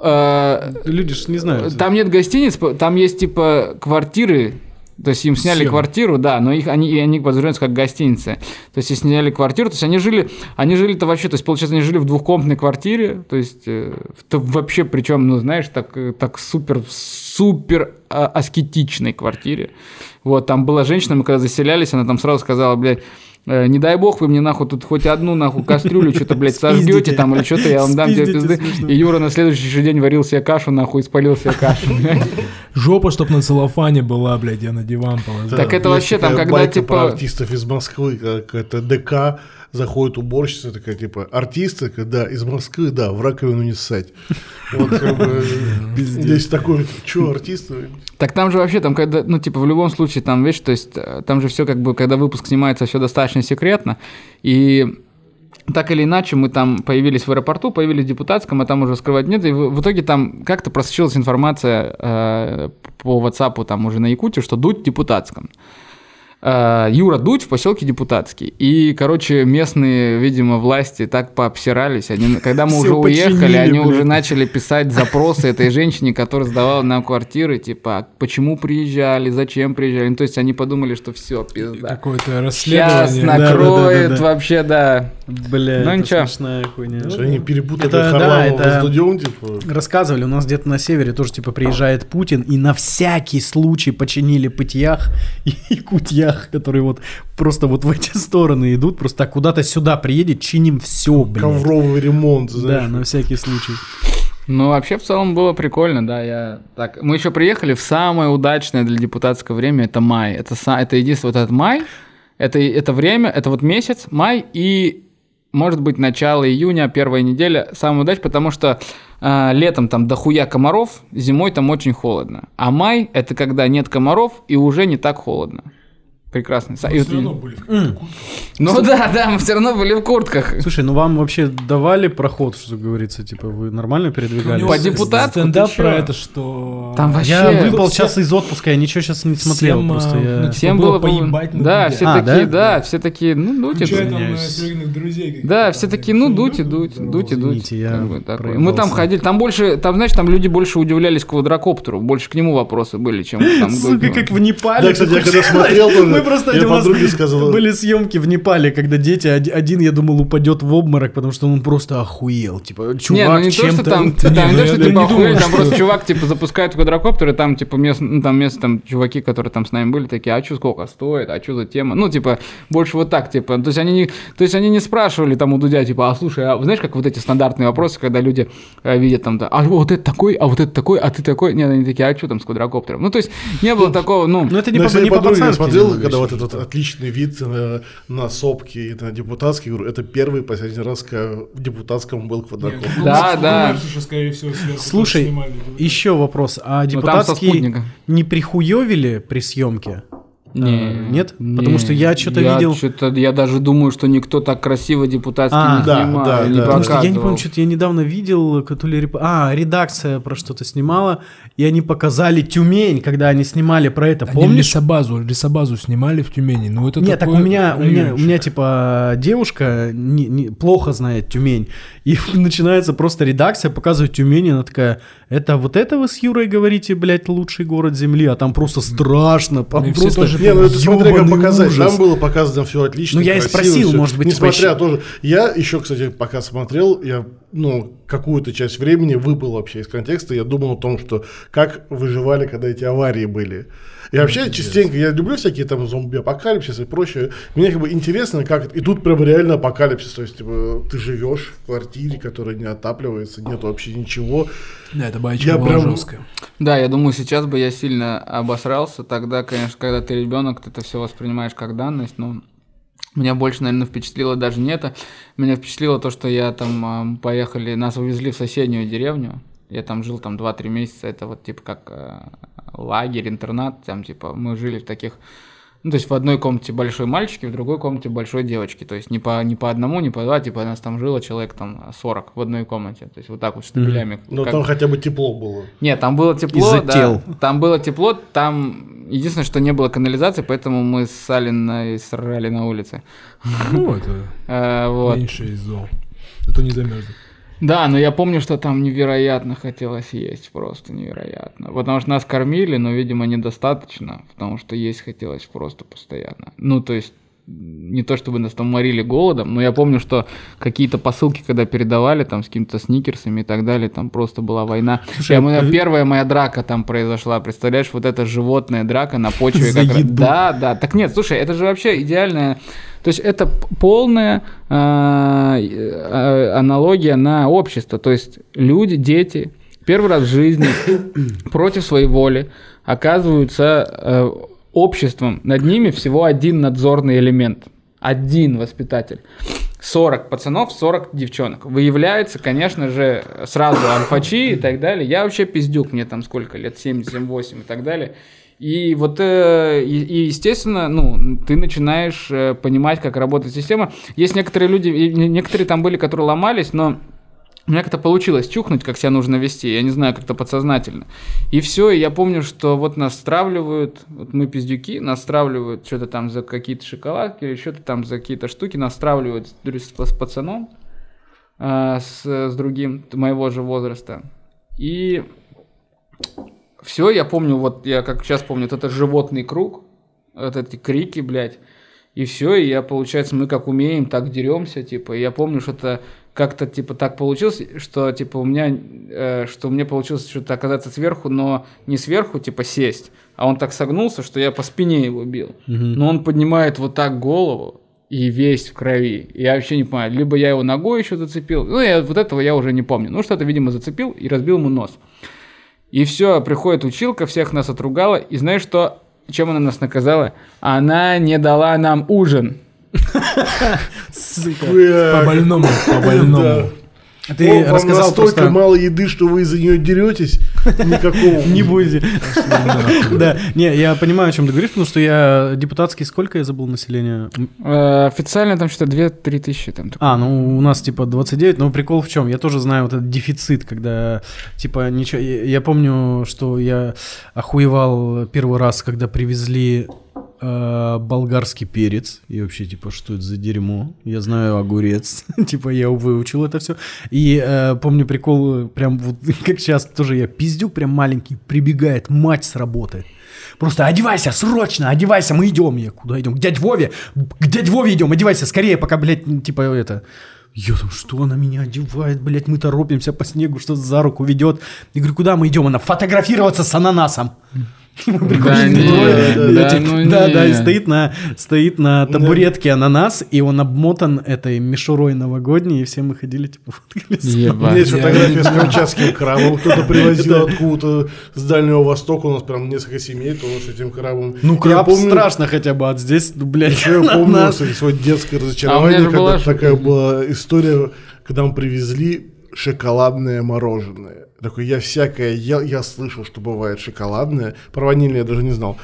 э, Люди ж не знают. там нет гостиниц, там есть, типа, квартиры, то есть им сняли Съем. квартиру, да, но их они, и они подразумеваются как гостиницы. То есть и сняли квартиру, то есть они жили, они жили-то вообще, то есть получается, они жили в двухкомнатной квартире, то есть э, в- то вообще, причем, ну знаешь, так, э, так супер, супер а, аскетичной квартире. Вот, там была женщина, мы когда заселялись, она там сразу сказала, блядь, не дай бог вы мне нахуй тут хоть одну нахуй кастрюлю что-то, блядь, сожгете там или что-то, я вам дам тебе пизды. И Юра на следующий же день варил себе кашу, нахуй, спалил себе кашу. Жопа, чтоб на целлофане была, блядь, я на диван положил. Так это вообще там, когда, типа- артистов из Москвы, как это ДК, заходит уборщица, такая, типа, артисты, да, из Москвы, да, в раковину не ссать. Вот, как бы, здесь такой, что, артисты? Так там же вообще, там, когда, ну, типа, в любом случае, там, видишь, то есть, э, там же все, как бы, когда выпуск снимается, все достаточно секретно, и так или иначе мы там появились в аэропорту, появились в депутатском, а там уже скрывать нет, и в, итоге там как-то просочилась информация э, по WhatsApp там уже на Якутию, что Дудь в депутатском. Э, Юра Дудь в поселке Депутатский. И, короче, местные, видимо, власти так пообсирались. Они, когда мы уже уехали, они уже начали писать запросы этой женщине, которая сдавала нам квартиры, типа, «А почему приезжали, зачем приезжали. Ну, то есть они подумали, что все, пизда. Какое-то Сейчас расследование. на- накроет да-да-да-да. вообще, да. Бля, Ну, это ничего. смешная хуйня. Что они перепутали Это, да, это- с Дудем, типа. Рассказывали, у нас где-то на севере тоже типа приезжает Путин, и на всякий случай починили пытьях и кутьях, которые вот просто вот в эти стороны идут, просто так куда-то сюда приедет, чиним все, блин. Ковровый ремонт, Да, знаешь. на всякий случай. Ну, вообще, в целом было прикольно, да. Я... Так, мы еще приехали в самое удачное для депутатского время, это май. Это, са- это единственное, вот этот май, это, это время, это вот месяц, май и, может быть, начало июня, первая неделя, самая удачная, потому что а, летом там дохуя комаров, зимой там очень холодно. А май – это когда нет комаров и уже не так холодно. Прекрасно. Са- и вот- Все равно были в куртках. Ну да, да, мы все равно были в куртках. Слушай, ну вам вообще давали проход, что говорится, типа вы нормально передвигались? По депутатску Стендап про это, что... Там вообще... Я выпал сейчас из отпуска, я ничего сейчас не смотрел, Всем, просто я... ну, Всем было было, поебать на Да, все А, такие, да? да, все такие, ну, дуть э, друзей. каких-то Да, все такие, ну, дуть и дуть, дуть и дуть. Мы там ходили, там больше, там, знаешь, там люди больше удивлялись квадрокоптеру, больше к нему вопросы были, чем Сука, как в Непале. Да, кстати, я когда смотрел Мы просто я у нас подруге сказал. были съемки в Непале, когда дети, од- один, я думал, упадет в обморок, потому что он просто охуел. Типа, чувак, не, ну то, чем-то... там, Не, там не ну что типа там что- просто чувак типа запускает квадрокоптер, и там типа мест, ну, там место, там чуваки, которые там с нами были, такие, а что сколько стоит, а что за тема? Ну, типа, больше вот так, типа, то есть они не, то есть они не спрашивали там у Дудя, типа, а слушай, а знаешь, как вот эти стандартные вопросы, когда люди э, видят там, да, а вот это такой, а вот это такой, а ты такой, нет, они такие, а что там с квадрокоптером? Ну, то есть не было такого, ну, Ну это не Ну, по не по смотрел, ещё. вот этот отличный вид э, на сопки и на депутатский, говорю, это первый последний раз, когда в депутатском был квадрокоптер. Ну, Да, ну, да. Слушай, снимали. еще вопрос. А Ну, депутатские не прихуевили при съемке? Не, А, нет? Потому что я что-то видел- чё-то- я даже думаю, что никто так красиво депутатский А, не да, снимал, да, не да. Потому что я не помню, что-то я недавно видел, то ли реп- а, редакция про что-то снимала, и они показали Тюмень, когда они снимали про это. Они Помнишь? лесобазу, лесобазу снимали в Тюмени. Ну, это Нет, так у меня, у меня, у меня типа девушка не- не- плохо знает Тюмень, и начинается просто редакция показывает Тюмень, и она такая, это вот это вы с Юрой говорите, блядь, лучший город земли, а там просто страшно, там просто тоже Не, ну это смотря как показать. ужас. Там было показано все отлично. Ну, я и спросил, всё. может быть, Несмотря еще- тоже. Я еще, кстати, пока смотрел, я, ну, какую-то часть времени выпал вообще из контекста. Я думал о том, что как выживали, когда эти аварии были. И вообще, частенько, я люблю всякие там зомби-апокалипсис и прочее. Мне как бы интересно, как это. И тут прям реально апокалипсис. То есть, типа, ты живешь в квартире, которая не отапливается, нет вообще ничего. Да, это байчка Я была прям- жесткая. Да, я думаю, сейчас бы я сильно обосрался. Тогда, конечно, когда ты ребенок, ты это все воспринимаешь как данность, но меня больше, наверное, впечатлило даже не это. Меня впечатлило то, что я там ам, поехали, нас увезли в соседнюю деревню. Я там жил там 2-3 месяца. Это вот типа как э, лагерь, интернат. Там типа мы жили в таких... Ну, то есть в одной комнате большой мальчик и в другой комнате большой девочки. То есть не по, не по одному, не по два, типа нас там жило человек там 40 в одной комнате. То есть вот так вот штабелями. Но как- там хотя бы тепло было. нет, там было тепло, Из-за да. тел. Там было тепло, там единственное, что не было канализации, поэтому мы с Салиной срали на улице. Ну, это Э, меньше из зол. Это не замерзнет. Да, но я помню, что там невероятно хотелось есть, просто невероятно. Потому что нас кормили, но, видимо, недостаточно, потому что есть хотелось просто постоянно. Ну, то есть не то чтобы нас там морили голодом, но я помню, что какие-то посылки, когда передавали там с какими-то сникерсами и так далее, там просто была война. Слушай, Я- моя- а- первая моя драка там произошла, представляешь, вот эта животная драка на почве. За как раз- еду. Да, да. Так нет, слушай, это же вообще идеальная... То есть это полная а, э, аналогия на общество. То есть люди, дети, первый раз в жизни против своей воли оказываются э, обществом. Над ними всего один надзорный элемент. Один воспитатель. 40 пацанов, 40 девчонок. Выявляется, конечно же, сразу альфачи и так далее. Я вообще пиздюк, мне там сколько лет, 7-8 и так далее. И вот, э, и, естественно, ну, ты начинаешь э, понимать, как работает система. Есть некоторые люди, некоторые там были, которые ломались, но у меня как-то получилось чухнуть, как себя нужно вести, я не знаю, как-то подсознательно. И все, и я помню, что вот нас стравливают, вот мы пиздюки, нас стравливают что-то там за какие-то шоколадки или что-то там за какие-то штуки, нас стравливают с, с- пацаном, а, с, с другим моего же возраста. И все, я помню, вот я как сейчас помню, вот это животный круг, вот эти крики, блядь, и все, и я, получается, мы как умеем, так деремся, типа, и я помню, что это как-то, типа, так получилось, что, типа, у меня, э, что у меня получилось что-то оказаться сверху, но не сверху, типа, сесть, а он так согнулся, что я по спине его бил. Но он поднимает вот так голову, и весь в крови. Я вообще не понимаю, либо я его ногой еще зацепил, ну, я, вот этого я уже не помню. Ну, что-то, видимо, зацепил и разбил ему нос. И все, приходит училка, всех нас отругала. И знаешь что? Чем она нас наказала? Она не дала нам ужин. Бля, По-больному, да. по-больному. Ты О, вам рассказал настолько просто... мало еды, что вы из-за нее деретесь. Никакого. Не будете. Да, не, я понимаю, о чем ты говоришь, потому что я депутатский, сколько я забыл населения? Э, официально там что-то 2-3 тысячи. Там. А, ну у нас типа 29, но прикол в чем? Я тоже знаю вот этот дефицит, когда типа ничего... Я помню, что я охуевал первый раз, когда привезли э, болгарский перец. И вообще, типа, что это за дерьмо? Я знаю огурец. типа, я выучил это все. И э, помню прикол, прям вот как сейчас тоже я пиздюк прям маленький, прибегает мать с работы. Просто одевайся, срочно, одевайся, мы идем. Я куда идем? К дядь Вове, к дядь Вове идем, одевайся скорее, пока, блядь, типа это... Я там, что она меня одевает, блядь, мы торопимся по снегу, что за руку ведет. Я говорю, куда мы идем? Она фотографироваться с ананасом. Не, да, ну да, да, и стоит на, стоит на табуретке ананас, и он обмотан этой мишурой новогодней, и все мы ходили, типа, фоткались. У меня Ебать. есть фотография с камчатским крабом. Кто-то привозил откуда-то с Дальнего Востока. У нас прям несколько семей тоже с этим крабом. Ну, Я краб помню- страшно хотя бы, от здесь, ну, блядь, Еще я помню свое детское А разочарование, когда такая была история, когда мы привезли шоколадное мороженое. Такой, я всякое ел, я слышал, что бывает шоколадное. Про ванильное я даже не знал.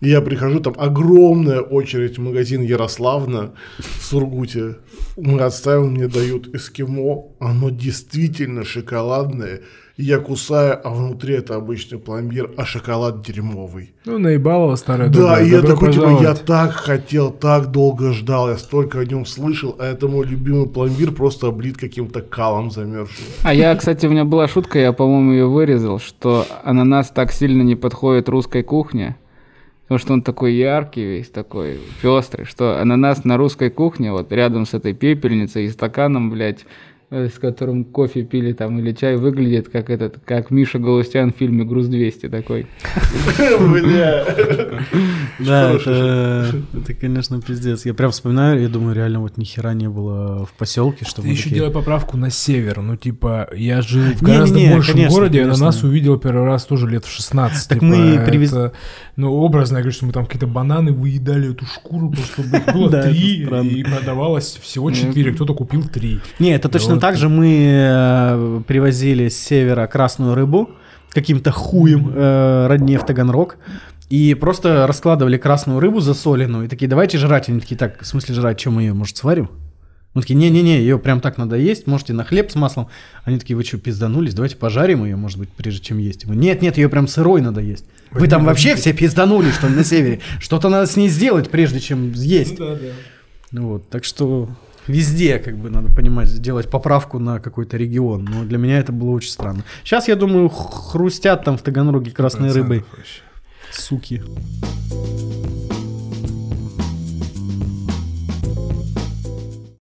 И я прихожу, там огромная очередь в магазин Ярославна в Сургуте. Мы отставим, мне дают эскимо. Оно действительно шоколадное. И я кусаю, а внутри это обычный пломбир, а шоколад дерьмовый. Ну, наебалово старая Да, добрая. и я такой, типа, я так хотел, так долго ждал, я столько о нем слышал, а это мой любимый пломбир просто облит каким-то калом замерзшим. А я, кстати, у меня была шутка, я, по-моему, ее вырезал, что ананас так сильно не подходит русской кухне, потому что он такой яркий весь, такой пестрый, что ананас на русской кухне, вот рядом с этой пепельницей и стаканом, блядь, с которым кофе пили там или чай, выглядит как этот, как Миша Галустян в фильме «Груз-200» такой. Бля. Да, это, конечно, пиздец. Я прям вспоминаю, я думаю, реально вот ни хера не было в поселке, что Ты мы еще делай поправку на север. Ну, типа, я жил в гораздо большем городе, и конечно. ананас увидел первый раз тоже лет в 16. Так типа, мы привез- это, Ну, образно, я говорю, что мы там какие-то бананы выедали эту шкуру, потому что было три, и продавалось всего четыре. Кто-то купил три. Не, это точно вот. так же мы э, привозили с севера красную рыбу каким-то хуем э, родне в Таганрог. И просто раскладывали красную рыбу засоленную. И такие, давайте жрать. Они такие, так, в смысле жрать, что мы ее, может, сварим? Мы такие, не-не-не, ее прям так надо есть, можете на хлеб с маслом. Они такие, вы что, пизданулись? Давайте пожарим ее, может быть, прежде чем есть. Мы, нет-нет, ее прям сырой надо есть. Вы там вообще все пизданулись, что ли, на севере? Что-то надо с ней сделать, прежде чем есть. Ну Вот, так что везде, как бы, надо понимать, сделать поправку на какой-то регион. Но для меня это было очень странно. Сейчас, я думаю, хрустят там в Таганроге красной рыбой. вообще. Суки.